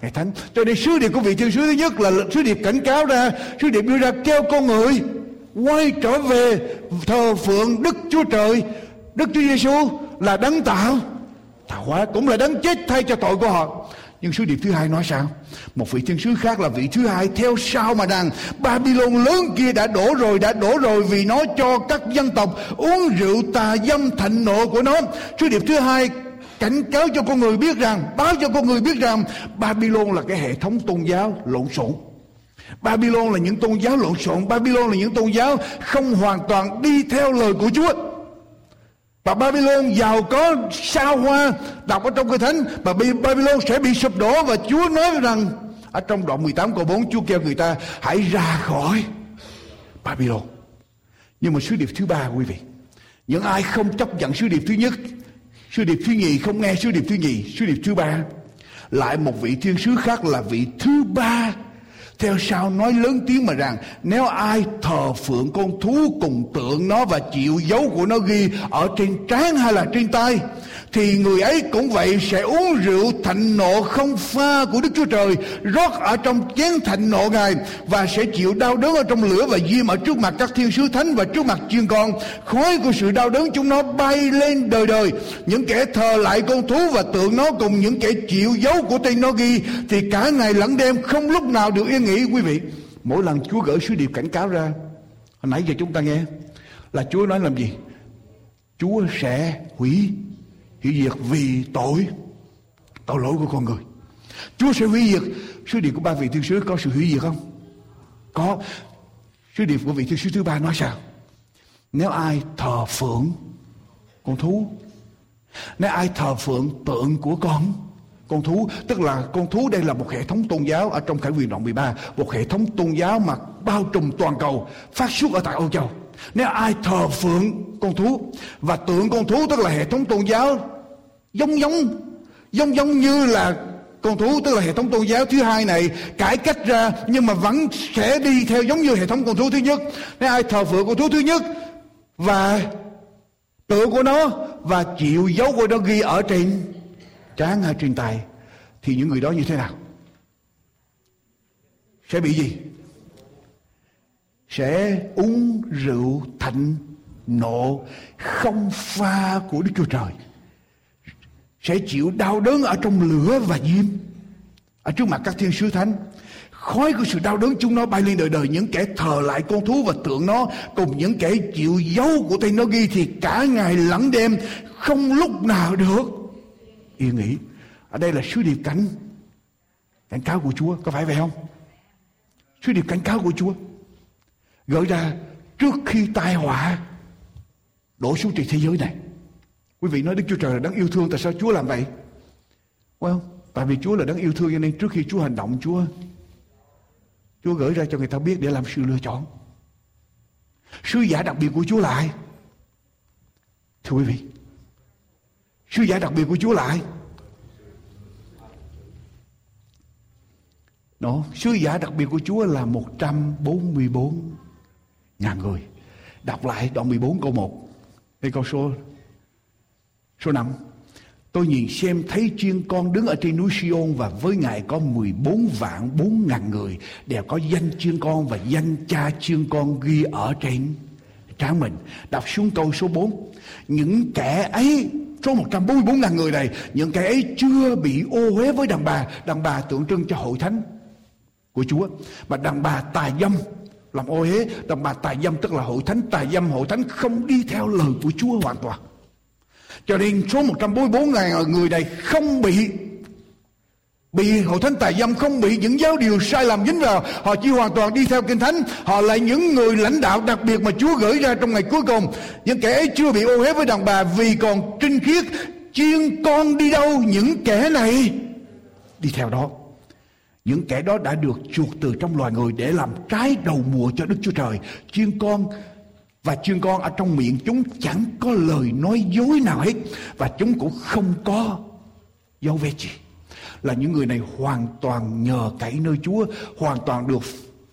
Ngày thánh. Cho nên sứ điệp của vị thiên sứ thứ nhất là sứ điệp cảnh cáo ra, sứ điệp đưa ra kêu con người quay trở về thờ phượng Đức Chúa Trời. Đức Chúa Giêsu là đấng tạo. Tạo hóa cũng là đấng chết thay cho tội của họ. Nhưng sứ điệp thứ hai nói sao? Một vị thiên sứ khác là vị thứ hai theo sau mà rằng Babylon lớn kia đã đổ rồi, đã đổ rồi vì nó cho các dân tộc uống rượu tà dâm thạnh nộ của nó. Sứ điệp thứ hai cảnh cáo cho con người biết rằng, báo cho con người biết rằng Babylon là cái hệ thống tôn giáo lộn xộn. Babylon là những tôn giáo lộn xộn. Babylon là những tôn giáo không hoàn toàn đi theo lời của Chúa. Và Babylon giàu có sao hoa, đọc ở trong kinh thánh. Và Babylon sẽ bị sụp đổ và Chúa nói rằng, ở trong đoạn 18 câu 4 Chúa kêu người ta, hãy ra khỏi Babylon. Nhưng mà sứ điệp thứ ba, quý vị, những ai không chấp nhận sứ điệp thứ nhất, sứ điệp thứ nhì không nghe sứ điệp thứ nhì, sứ điệp thứ ba, lại một vị thiên sứ khác là vị thứ ba theo sau nói lớn tiếng mà rằng, nếu ai thờ phượng con thú cùng tượng nó và chịu dấu của nó ghi ở trên trán hay là trên tay thì người ấy cũng vậy, sẽ uống rượu thạnh nộ không pha của Đức Chúa Trời, rót ở trong chén thạnh nộ Ngài, và sẽ chịu đau đớn ở trong lửa và diêm ở trước mặt các thiên sứ thánh và trước mặt chiên con. Khói của sự đau đớn chúng nó bay lên đời đời. Những kẻ thờ lại con thú và tượng nó cùng những kẻ chịu dấu của tên nó ghi, thì cả ngày lẫn đêm không lúc nào được yên nghỉ, quý vị. Mỗi lần Chúa gửi sứ điệp cảnh cáo ra, hồi nãy giờ chúng ta nghe, là Chúa nói làm gì? Chúa sẽ hủy hủy diệt vì tội tội lỗi của con người. Chúa sẽ hủy diệt sứ điệp của ba vị thiên sứ. Có sự hủy diệt không? Có. Sứ điệp của vị thiên sứ thứ ba nói sao? Nếu ai thờ phượng con thú, nếu ai thờ phượng tượng của con con thú, tức là con thú đây là một hệ thống tôn giáo ở trong khải quyền đoạn 13 một hệ thống tôn giáo mà bao trùm toàn cầu, phát xuất ở tại Âu Châu nếu ai thờ phượng con thú và tượng con thú, tức là hệ thống tôn giáo, giống giống giống giống như là con thú, tức là hệ thống tôn giáo thứ hai này cải cách ra, nhưng mà vẫn sẽ đi theo giống như hệ thống con thú thứ nhất. Nếu ai thờ phượng con thú thứ nhất và tượng của nó và chịu dấu của nó ghi ở trên trán hay trên tay, thì những người đó như thế nào? Sẽ bị gì? Sẽ uống rượu thịnh nộ không pha của Đức Chúa Trời. Sẽ chịu đau đớn ở trong lửa và diêm. Ở trước mặt các thiên sứ thánh, khói của sự đau đớn chúng nó bay lên đời đời. Những kẻ thờ lại con thú và tượng nó, cùng những kẻ chịu dấu của tay nó ghi thì cả ngày lẫn đêm không lúc nào được. Yên nghỉ ở đây là sứ điệp cảnh cảnh cáo của Chúa, có phải vậy không? Sứ điệp cảnh cáo của Chúa gửi ra trước khi tai họa đổ xuống trên thế giới này. Quý vị nói Đức Chúa Trời là đáng yêu thương Tại sao Chúa làm vậy? Well Tại vì Chúa là đáng yêu thương cho nên trước khi Chúa hành động Chúa Chúa gửi ra cho người ta biết để làm sự lựa chọn. Sứ giả đặc biệt của Chúa lại Thưa quý vị Sứ giả đặc biệt của Chúa lại Đó, sứ giả đặc biệt của Chúa là 144 ngàn người. Đọc lại đoạn 14 câu 1. Đây câu số Số 5 Tôi nhìn xem thấy chiên con đứng ở trên núi Sion và với ngài có 14 vạn 4 ngàn người, đều có danh chiên con và danh cha chiên con ghi ở trên trán mình. Đọc xuống câu số 4. Những kẻ ấy, số 144 ngàn người này, những kẻ ấy chưa bị ô uế với đàn bà đàn bà tượng trưng cho hội thánh của Chúa mà đàn bà tà dâm làm ô uế đàn bà tài dâm, tức là hội thánh tài dâm, hội thánh không đi theo lời của Chúa hoàn toàn. Cho nên số 144 ngàn người này không bị Bị hội thánh tài dâm không bị những giáo điều sai lầm dính vào. Họ chỉ hoàn toàn đi theo kinh thánh. Họ là những người lãnh đạo đặc biệt mà Chúa gửi ra trong ngày cuối cùng. Những kẻ ấy chưa bị ô uế với đàn bà Vì còn trinh khiết, Chiên con đi đâu những kẻ này? Đi theo đó. Những kẻ đó đã được chuộc từ trong loài người Để làm trái đầu mùa cho Đức Chúa Trời. Chiên con và chiên con ở trong miệng chúng chẳng có lời nói dối nào hết và chúng cũng không có dấu vết gì. Là những người này hoàn toàn nhờ cậy nơi Chúa, hoàn toàn được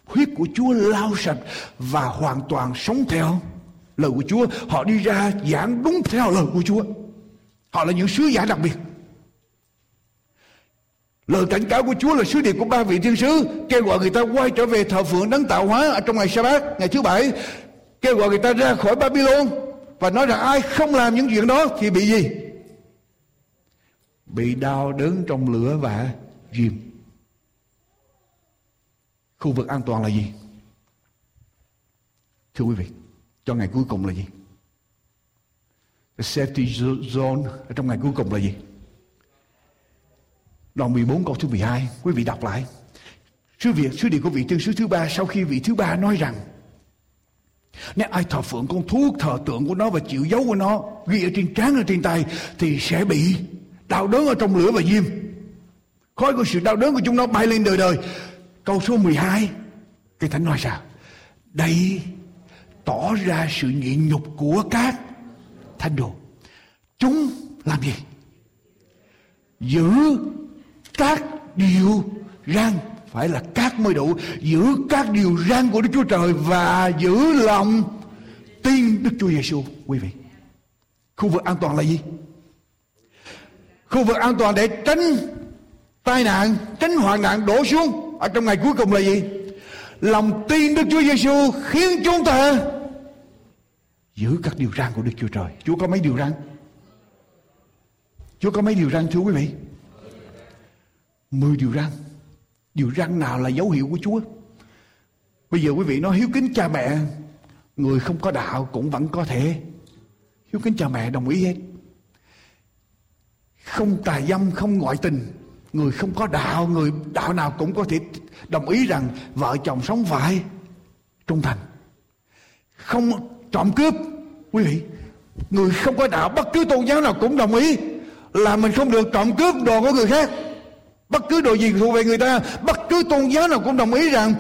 huyết của Chúa lau sạch và hoàn toàn sống theo lời của Chúa. Họ đi ra giảng đúng theo lời của Chúa. Họ là những sứ giả đặc biệt. Lời cảnh cáo của Chúa là sứ điệp của ba vị thiên sứ, kêu gọi người ta quay trở về thờ phượng đấng tạo hóa ở trong ngày sa bát ngày thứ bảy. Kêu gọi người ta ra khỏi Babylon và nói rằng ai không làm những chuyện đó thì bị gì? Bị đau đớn trong lửa và diêm khu vực an toàn là gì? Thưa quý vị, cho ngày cuối cùng là gì? The safety zone ở trong ngày cuối cùng là gì? Đoạn 14 câu thứ 12 Quý vị đọc lại. Sứ việc sứ điệp của vị tiên sứ thứ ba, Sau khi vị thứ ba nói rằng, Nếu ai thờ phượng con thuốc thờ tượng của nó Và chịu dấu của nó, Ghi ở trên trán ở trên tay, Thì sẽ bị đau đớn ở trong lửa và diêm. Khói của sự đau đớn của chúng nó bay lên đời đời. Câu số 12 Cái thánh nói sao Đây tỏ ra sự nhịn nhục của các thánh đồ. Chúng làm gì? Giữ các điều răn phải là các mới đủ. Giữ các điều răn của Đức Chúa Trời và giữ lòng tin Đức Chúa Giêsu quý vị. Khu vực an toàn là gì? Khu vực an toàn để tránh tai nạn, tránh hoạn nạn đổ xuống ở trong ngày cuối cùng là gì? Lòng tin Đức Chúa Giêsu khiến chúng ta giữ các điều răn của Đức Chúa Trời. Chúa có mấy điều răn? Chúa có mấy điều răn thưa quý vị? Mười điều răn. Điều răn nào là dấu hiệu của Chúa? Bây giờ quý vị nói, hiếu kính cha mẹ, Người không có đạo cũng vẫn có thể. Hiếu kính cha mẹ đồng ý hết. Không tà dâm, không ngoại tình, Người không có đạo, Người đạo nào cũng có thể đồng ý rằng Vợ chồng sống phải trung thành. Không trộm cướp, Quý vị, Người không có đạo, bất cứ tôn giáo nào cũng đồng ý Là mình không được trộm cướp đồ của người khác. Bất cứ đồ gì thuộc về người ta, Bất cứ tôn giáo nào cũng đồng ý rằng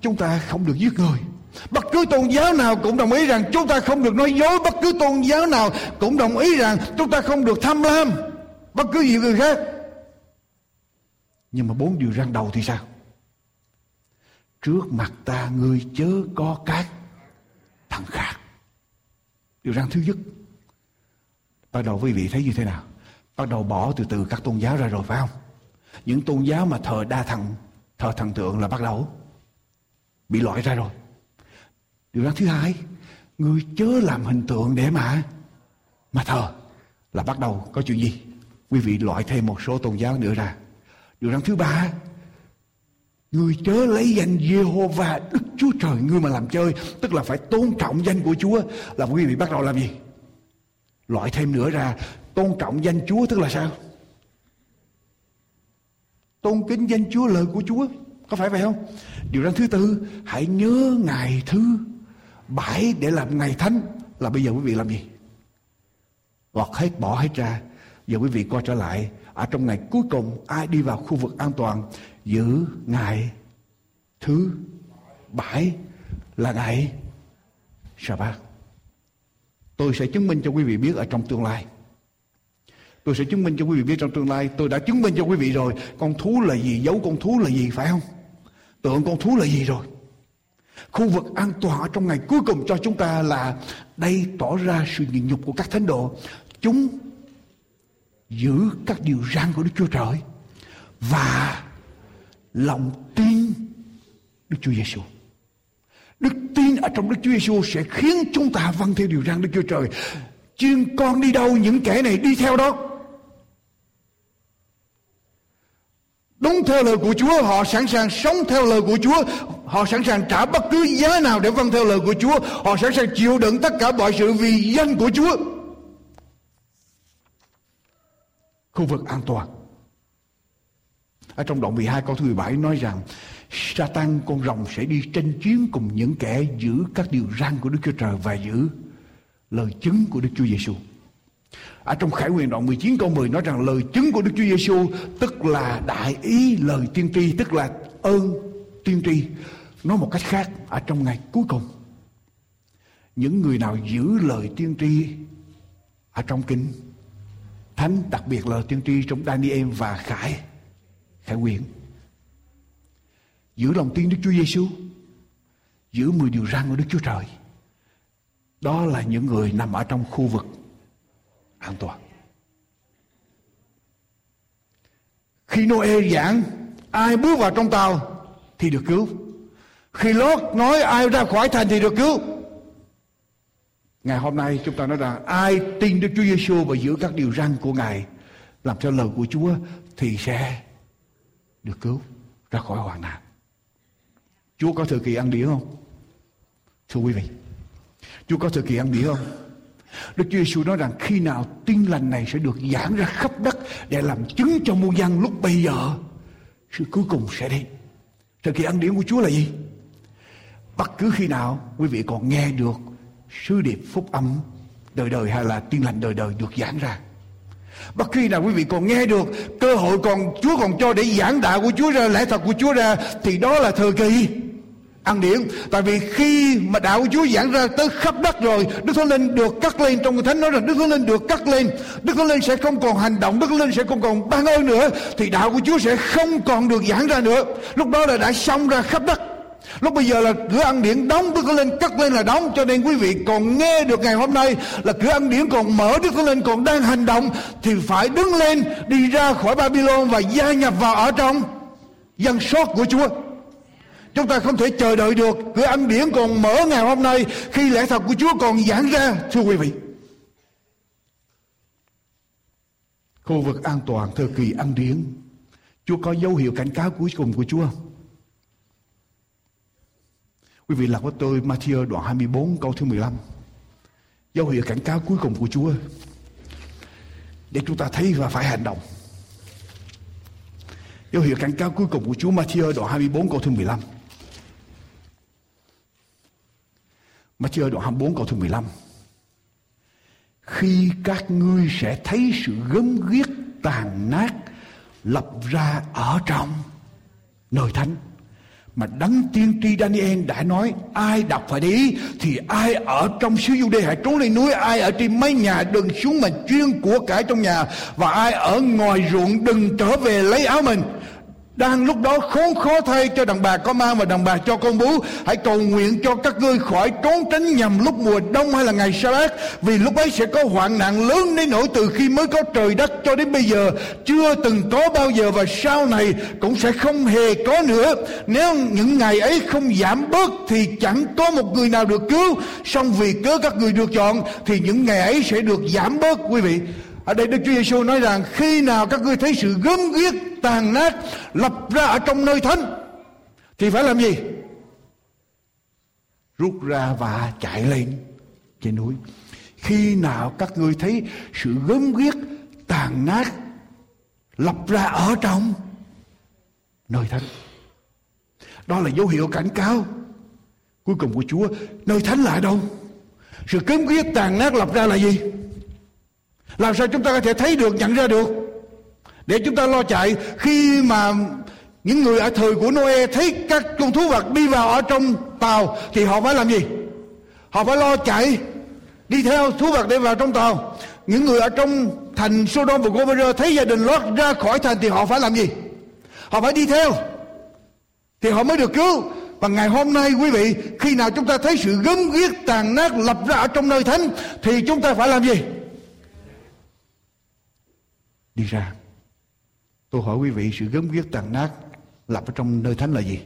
Chúng ta không được giết người. Bất cứ tôn giáo nào cũng đồng ý rằng Chúng ta không được nói dối. Bất cứ tôn giáo nào cũng đồng ý rằng Chúng ta không được tham lam. Bất cứ gì người khác. Nhưng mà bốn điều răng đầu thì sao? Trước mặt ta người chớ có các thằng khác. Điều răng thứ nhất. Bắt đầu quý vị thấy như thế nào? Bắt đầu bỏ từ từ các tôn giáo ra rồi, phải không? Những tôn giáo mà thờ đa thần, thờ thần tượng là bắt đầu. Bị loại ra rồi. Điều đó thứ hai, người chớ làm hình tượng để mà mà thờ là bắt đầu có chuyện gì? Quý vị loại thêm một số tôn giáo nữa ra. Điều đó thứ ba, Người chớ lấy danh Jehovah Đức Chúa Trời Ngươi mà làm chơi, Tức là phải tôn trọng danh của Chúa, Là quý vị bắt đầu làm gì? Loại thêm nữa ra, Tôn trọng danh Chúa tức là sao? Tôn kính danh Chúa, lời của Chúa. Có phải vậy không? Điều răn thứ tư, hãy nhớ ngày thứ. Bảy để làm ngày thánh là bây giờ quý vị làm gì? Gọt hết bỏ hết ra. Giờ quý vị coi trở lại, ở trong ngày cuối cùng, ai đi vào khu vực an toàn, giữ ngày thứ. Bảy là ngày sa bát tôi sẽ chứng minh cho quý vị biết ở trong tương lai. Tôi sẽ chứng minh cho quý vị biết trong tương lai Tôi đã chứng minh cho quý vị rồi Con thú là gì, giấu con thú là gì phải không Tượng con thú là gì rồi Khu vực an toàn ở trong ngày cuối cùng cho chúng ta là Đây tỏ ra sự nhịn nhục của các thánh đồ Chúng giữ các điều răn của Đức Chúa Trời Và lòng tin Đức Chúa Giêsu. Đức tin ở trong Đức Chúa Giêsu sẽ khiến chúng ta vâng theo điều răn Đức Chúa Trời. chuyên con đi đâu những kẻ này đi theo đó. Đúng theo lời của Chúa, họ sẵn sàng sống theo lời của Chúa. Họ sẵn sàng trả bất cứ giá nào để vâng theo lời của Chúa. Họ sẵn sàng chịu đựng tất cả mọi sự vì danh của Chúa. Khu vực an toàn. Ở trong đoạn 12 câu thứ 17 nói rằng, Satan con rồng sẽ đi tranh chiến cùng những kẻ giữ các điều răn của Đức Chúa Trời và giữ lời chứng của Đức Chúa Giêsu. Ở trong Khải Huyền đoạn 19 câu 10 nói rằng lời chứng của Đức Chúa Giêsu tức là đại ý lời tiên tri, tức là ơn tiên tri. Nói một cách khác ở trong ngày cuối cùng. những người nào giữ lời tiên tri ở trong kinh thánh đặc biệt lời tiên tri trong Daniel và Khải Khải Huyền giữ lòng tin Đức Chúa Giêsu giữ 10 điều răn của Đức Chúa Trời đó là những người nằm ở trong khu vực an toàn khi Noe giảng ai bước vào trong tàu thì được cứu khi Lót nói ai ra khỏi thành thì được cứu Ngày hôm nay chúng ta nói rằng ai tin Đức Chúa Giêsu và giữ các điều răn của Ngài làm theo lời của Chúa thì sẽ được cứu ra khỏi hoàn nạn. Chúa có thời kỳ ăn đĩa không? Thưa quý vị, Chúa có thời kỳ ăn đĩa không? Đức Chúa Giêsu nói rằng khi nào tin lành này sẽ được giảng ra khắp đất để làm chứng cho muôn dân lúc bây giờ, sự cuối cùng sẽ đến. Thời kỳ ăn điển của Chúa là gì? Bất cứ khi nào quý vị còn nghe được sứ điệp phúc âm đời đời hay là tiên lành đời đời được giảng ra bất khi nào quý vị còn nghe được cơ hội còn Chúa còn cho để giảng đạo của Chúa ra, lẽ thật của Chúa ra, thì đó là thời kỳ ăn điển. Tại vì khi mà đạo của Chúa giảng ra tới khắp đất rồi, Đức Thánh Linh được cắt lên trong Thánh nói rằng Đức Thánh Linh được cắt lên. Đức Thánh Linh sẽ không còn hành động, Đức Thánh Linh sẽ không còn ban ơn nữa. Thì đạo của Chúa sẽ không còn được giảng ra nữa. Lúc đó là đã xong ra khắp đất. Lúc bây giờ là cửa ăn điển đóng, Đức Thánh Linh cắt lên là đóng. Cho nên quý vị còn nghe được ngày hôm nay Là cửa ăn điển còn mở, Đức Thánh Linh còn đang hành động, Thì phải đứng lên, đi ra khỏi Babylon Và gia nhập vào ở trong dân sót của Chúa. Chúng ta không thể chờ đợi được Cửa ăn điển còn mở ngày hôm nay Khi lẽ thật của Chúa còn giảng ra, Thưa quý vị Khu vực an toàn thời kỳ ăn điển Chúa có dấu hiệu cảnh cáo cuối cùng của Chúa Quý vị lật với tôi Matthew đoạn 24 câu thứ 15. Dấu hiệu cảnh cáo cuối cùng của Chúa. Để chúng ta thấy và phải hành động. Dấu hiệu cảnh cáo cuối cùng của Chúa Matthew đoạn 24 câu thứ 15. Matthew đoạn 24 câu thứ 15. Khi các ngươi sẽ thấy sự gớm ghiếc, tàn nát lập ra ở trong nơi thánh mà đấng tiên tri Daniel đã nói, ai đọc phải đi, thì ai ở trong xứ Jude hãy trốn lên núi, ai ở trên mái nhà đừng xuống mà chuyên của cải trong nhà, và ai ở ngoài ruộng đừng trở về lấy áo mình đang lúc đó khốn khó thay cho đàn bà có mang và đàn bà cho con bú. Hãy cầu nguyện cho các ngươi khỏi trốn tránh nhầm lúc mùa đông hay là ngày sa bát, vì lúc ấy sẽ có hoạn nạn lớn đến nỗi từ khi mới có trời đất cho đến bây giờ. Chưa từng có bao giờ và sau này cũng sẽ không hề có nữa. Nếu những ngày ấy không giảm bớt thì chẳng có một người nào được cứu. Song vì cớ các người được chọn thì những ngày ấy sẽ được giảm bớt, quý vị ở đây Đức Chúa Giêsu nói rằng, khi nào các ngươi thấy sự gớm ghiếc, tàn nát lập ra ở trong nơi thánh, thì phải làm gì? Rút ra và chạy lên trên núi. Khi nào các ngươi thấy sự gớm ghiếc, tàn nát lập ra ở trong nơi thánh. Đó là dấu hiệu cảnh cáo cuối cùng của Chúa. Nơi thánh là đâu? Sự gớm ghiếc, tàn nát lập ra là gì? Làm sao chúng ta có thể thấy được, nhận ra được? Để chúng ta lo chạy, khi mà những người ở thời của Noe thấy các con thú vật đi vào ở trong tàu, thì họ phải làm gì? Họ phải lo chạy, đi theo thú vật để vào trong tàu. Những người ở trong thành Sodom và Gomorrah thấy gia đình Lót ra khỏi thành thì họ phải làm gì? Họ phải đi theo. Thì họ mới được cứu. Và ngày hôm nay, quý vị, khi nào chúng ta thấy sự gớm ghiếc tàn nát lập ra ở trong nơi thánh, thì chúng ta phải làm gì? Đi ra. Tôi hỏi quý vị sự gớm ghiếc tàn nát lập ở trong nơi thánh là gì?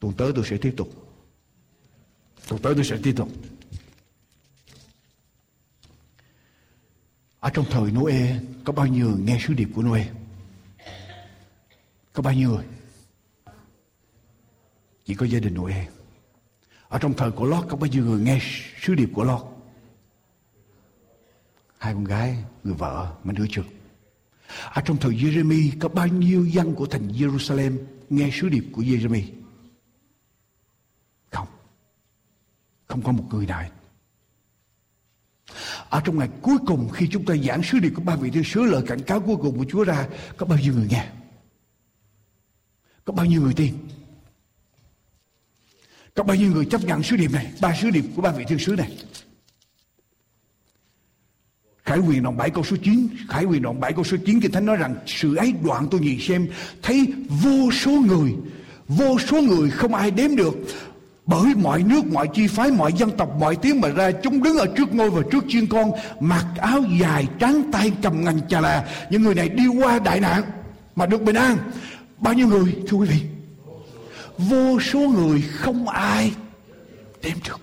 Tuần tới tôi sẽ tiếp tục. Tuần tới tôi sẽ tiếp tục. Ở trong thời Noe có bao nhiêu người nghe sứ điệp của Noe? Có bao nhiêu người? Chỉ có gia đình Noe. Ở trong thời của Lót có bao nhiêu người nghe sứ điệp của Lót? Hai con gái, người vợ, mình đứa trước. Ở trong thời Jeremy có bao nhiêu dân của thành Jerusalem nghe sứ điệp của Jeremy? Không. Không có một người nào. Ở à, trong ngày cuối cùng khi chúng ta giảng sứ điệp của ba vị thiên sứ, lời cảnh cáo cuối cùng của Chúa ra, có bao nhiêu người nghe? Có bao nhiêu người tin? Có bao nhiêu người chấp nhận sứ điệp này, Ba sứ điệp của ba vị thiên sứ này Khải quyền đoạn 7 câu số 9 Khải quyền đoạn 7 câu số 9 Kinh Thánh nói rằng Sự ấy đoạn tôi nhìn xem Thấy vô số người Vô số người không ai đếm được. Bởi mọi nước, mọi chi phái, mọi dân tộc, mọi tiếng mà ra Chúng đứng ở trước ngôi và trước chiên con Mặc áo dài, trắng tay cầm ngành chà là. Những người này đi qua đại nạn Mà được bình an. Bao nhiêu người thưa quý vị? Vô số người không ai đếm được.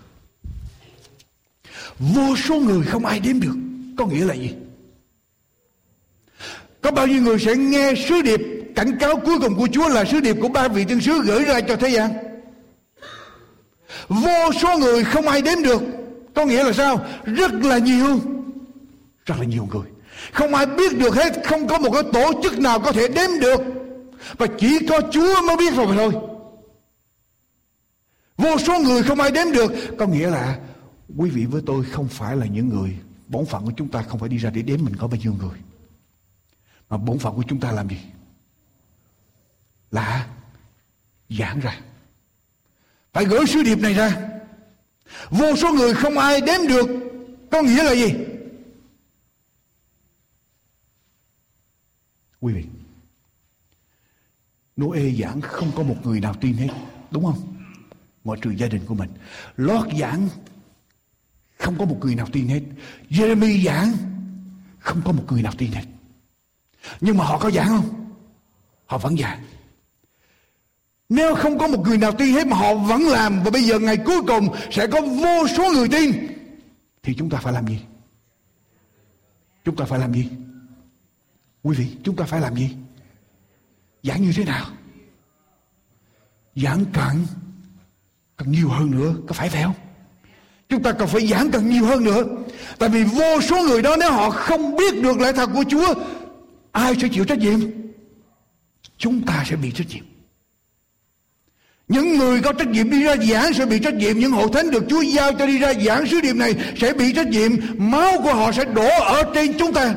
Vô số người không ai đếm được. Có nghĩa là gì? Có bao nhiêu người sẽ nghe sứ điệp, Cảnh cáo cuối cùng của Chúa là sứ điệp của ba vị tiên sứ gửi ra cho thế gian? Vô số người không ai đếm được. Có nghĩa là sao? Rất là nhiều. Rất là nhiều người. Không ai biết được hết, Không có một cái tổ chức nào có thể đếm được. Và chỉ có Chúa mới biết rồi thôi. Vô số người không ai đếm được. Có nghĩa là Quý vị với tôi không phải là những người Bổn phận của chúng ta không phải đi ra để đếm mình có bao nhiêu người. Mà bổn phận của chúng ta làm gì? Là Giảng ra. Phải gửi sứ điệp này ra. Vô số người không ai đếm được có nghĩa là gì. Quý vị, Noe giảng không có một người nào tin hết, đúng không? Ngoại trừ gia đình của mình. Lót giảng không có một người nào tin hết Jeremy giảng không có một người nào tin hết nhưng mà họ có giảng không họ vẫn giảng nếu không có một người nào tin hết mà họ vẫn làm Và bây giờ ngày cuối cùng sẽ có vô số người tin Thì chúng ta phải làm gì? Chúng ta phải làm gì? Quý vị, chúng ta phải làm gì? Giảng như thế nào? Giảng cận Cần nhiều hơn nữa Có phải phải không? Chúng ta cần phải giảng cần nhiều hơn nữa. Tại vì vô số người đó, nếu họ không biết được lẽ thật của Chúa, Ai sẽ chịu trách nhiệm? Chúng ta sẽ bị trách nhiệm. Những người có trách nhiệm đi ra giảng sẽ bị trách nhiệm. Những hộ thánh được Chúa giao cho đi ra giảng sứ điệp này Sẽ bị trách nhiệm. Máu của họ sẽ đổ ở trên chúng ta.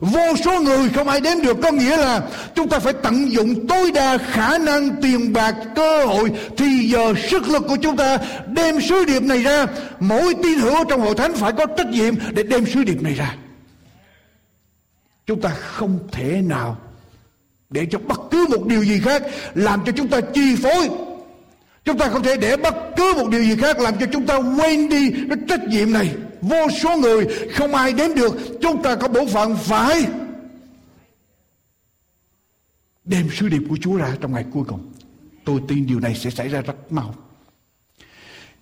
Vô số người không ai đến được, Có nghĩa là chúng ta phải tận dụng tối đa khả năng tiền bạc, cơ hội, Thì giờ sức lực của chúng ta đem sứ điệp này ra. Mỗi tín hữu trong hội thánh phải có trách nhiệm để đem sứ điệp này ra. Chúng ta không thể nào để cho bất cứ một điều gì khác làm cho chúng ta chi phối chúng ta không thể để bất cứ một điều gì khác làm cho chúng ta quên đi cái trách nhiệm này. Vô số người, không ai đếm được, chúng ta có bổn phận phải đem sứ điệp của Chúa ra trong ngày cuối cùng. Tôi tin điều này sẽ xảy ra rất mau.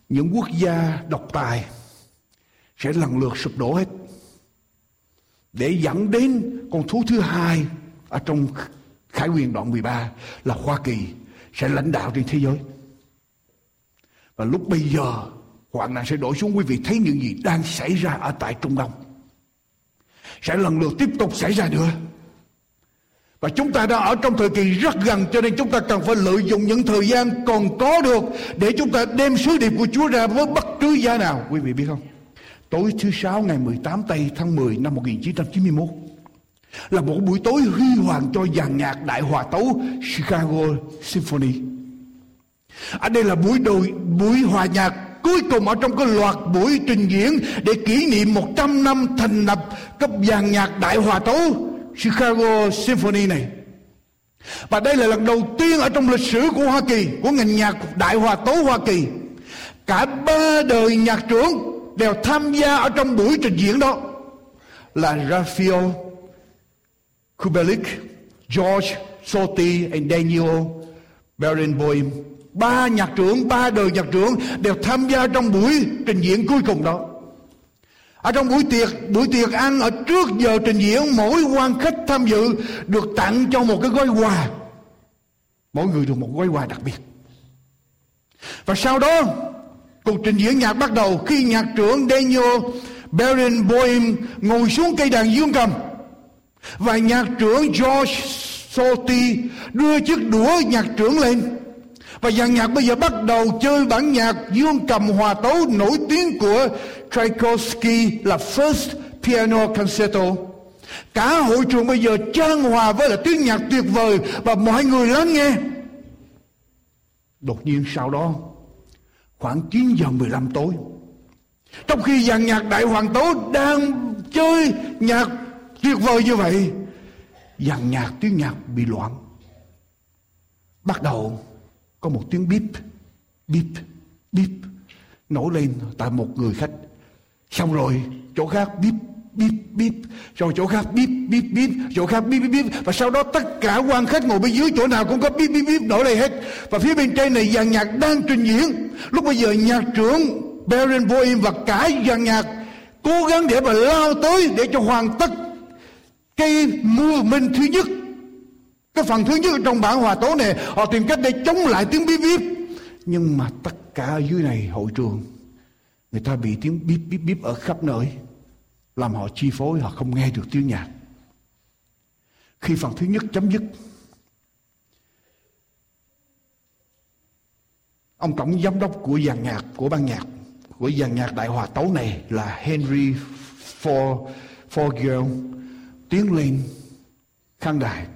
Những quốc gia độc tài sẽ lần lượt sụp đổ hết. Để dẫn đến con thú thứ hai ở trong Khải quyền đoạn 13 là Hoa Kỳ sẽ lãnh đạo trên thế giới. Và lúc bây giờ, hoạn nạn sẽ đổ xuống quý vị thấy những gì đang xảy ra ở tại Trung Đông. Sẽ lần lượt tiếp tục xảy ra nữa. Và chúng ta đang ở trong thời kỳ rất gần, cho nên chúng ta cần phải lợi dụng những thời gian còn có được để chúng ta đem sứ điệp của Chúa ra với bất cứ giá nào. Quý vị biết không? Tối thứ sáu ngày 18 tây tháng 10 năm 1991 là một buổi tối huy hoàng cho dàn nhạc đại hòa tấu Chicago Symphony. Ở đây là buổi đồi, buổi hòa nhạc cuối cùng ở trong cái loạt buổi trình diễn để kỷ niệm 100 năm thành lập cấp dàn nhạc đại hòa tấu Chicago Symphony này. Và đây là lần đầu tiên ở trong lịch sử của Hoa Kỳ, của ngành nhạc đại hòa tấu Hoa Kỳ. Cả ba đời nhạc trưởng đều tham gia ở trong buổi trình diễn đó là Raphael Kubelik, George Soti and Daniel Barenboim. Ba nhạc trưởng, ba đời nhạc trưởng đều tham gia trong buổi trình diễn cuối cùng đó. Ở trong buổi tiệc, buổi tiệc ăn ở trước giờ trình diễn, mỗi quan khách tham dự được tặng cho một cái gói quà. Mỗi người được một gói quà đặc biệt. Và sau đó, cuộc trình diễn nhạc bắt đầu khi nhạc trưởng Daniel Barenboim ngồi xuống cây đàn dương cầm và nhạc trưởng George Soti đưa chiếc đũa nhạc trưởng lên và dàn nhạc bây giờ bắt đầu chơi bản nhạc dương cầm hòa tấu nổi tiếng của Tchaikovsky là First Piano Concerto. Cả hội trường bây giờ trang hòa với là tiếng nhạc tuyệt vời và mọi người lắng nghe. Đột nhiên sau đó, khoảng 9 giờ 15 tối, trong khi dàn nhạc đại hoàng tấu đang chơi nhạc tuyệt vời như vậy, dàn nhạc tiếng nhạc bị loạn bắt đầu có một tiếng bíp bíp bíp, nổi lên tại một người khách. Xong rồi, chỗ khác bíp bíp bíp, rồi chỗ khác bíp bíp bíp, chỗ khác bíp bíp bíp. Và sau đó tất cả quan khách ngồi bên dưới chỗ nào cũng có bíp bíp bíp nổi lên hết. Và phía bên trên này dàn nhạc đang trình diễn. Lúc bây giờ nhạc trưởng Baron Boeing và cả dàn nhạc cố gắng để mà lao tới để cho hoàn tất cái minh thứ nhất cái phần thứ nhất trong bản hòa tố này, họ tìm cách để chống lại tiếng bíp bíp. Nhưng mà tất cả ở dưới này, hội trường, người ta bị tiếng bíp bíp bíp ở khắp nơi, làm họ chi phối, họ không nghe được tiếng nhạc. Khi phần thứ nhất chấm dứt, ông tổng giám đốc của dàn nhạc, của ban nhạc, của dàn nhạc đại hòa tấu này là Henry For Forgill tiến lên khán đài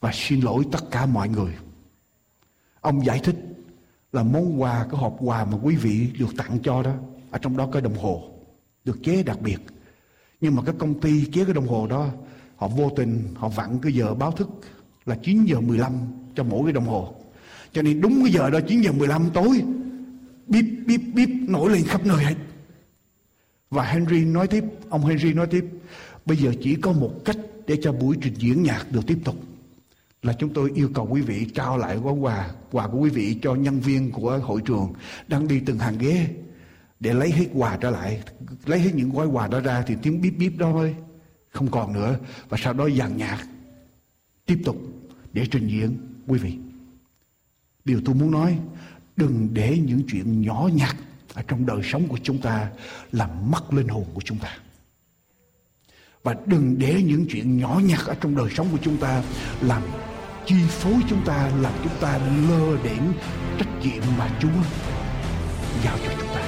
và xin lỗi tất cả mọi người. Ông giải thích là món quà, cái hộp quà mà quý vị được tặng cho đó, ở trong đó có đồng hồ, được chế đặc biệt. Nhưng mà cái công ty chế cái đồng hồ đó, họ vô tình, họ vặn cái giờ báo thức là 9 giờ 15 cho mỗi cái đồng hồ. Cho nên đúng cái giờ đó 9 giờ 15 tối, bíp bíp bíp, nổi lên khắp nơi hết. Và Henry nói tiếp, ông Henry nói tiếp, bây giờ chỉ có một cách để cho buổi trình diễn nhạc được tiếp tục là chúng tôi yêu cầu quý vị trao lại gói quà quà của quý vị cho nhân viên của hội trường đang đi từng hàng ghế để lấy hết quà trở lại. Lấy hết những gói quà đó ra thì tiếng bíp bíp đó thôi, không còn nữa. Và sau đó dàn nhạc tiếp tục để trình diễn, quý vị. Điều tôi muốn nói, đừng để những chuyện nhỏ nhặt ở trong đời sống của chúng ta làm mất linh hồn của chúng ta và đừng để những chuyện nhỏ nhặt ở trong đời sống của chúng ta làm chi phối chúng ta làm chúng ta lơ đến trách nhiệm mà Chúa giao cho chúng ta.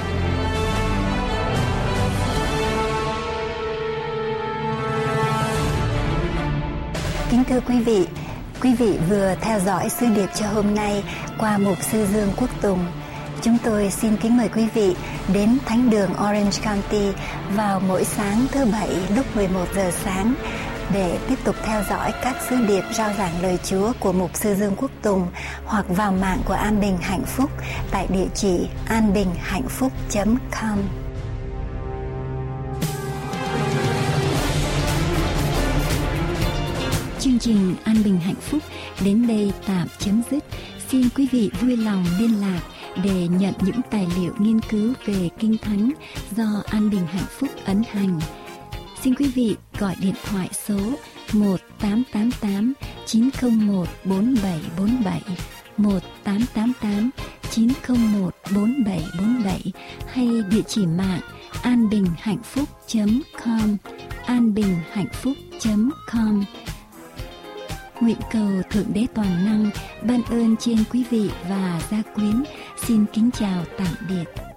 Kính thưa quý vị, quý vị vừa theo dõi sư điệp cho hôm nay qua mục sư Dương Quốc Tùng. Chúng tôi xin kính mời quý vị đến Thánh đường Orange County vào mỗi sáng thứ bảy lúc 11 giờ sáng để tiếp tục theo dõi các sứ điệp rao giảng lời Chúa của Mục sư Dương Quốc Tùng hoặc vào mạng của An Bình Hạnh Phúc tại địa chỉ anbinhhạnhphúc.com. Chương trình An Bình Hạnh Phúc đến đây tạm chấm dứt. Xin quý vị vui lòng liên lạc để nhận những tài liệu nghiên cứu về Kinh Thánh do An Bình Hạnh Phúc ấn hành. Xin quý vị gọi điện thoại số 1888 901 4747 1888 901 4747 hay địa chỉ mạng anbinhhạnhphúc.com anbinhhạnhphúc.com Nguyện cầu Thượng Đế Toàn Năng ban ơn trên quý vị và gia quyến. Xin kính chào tạm biệt.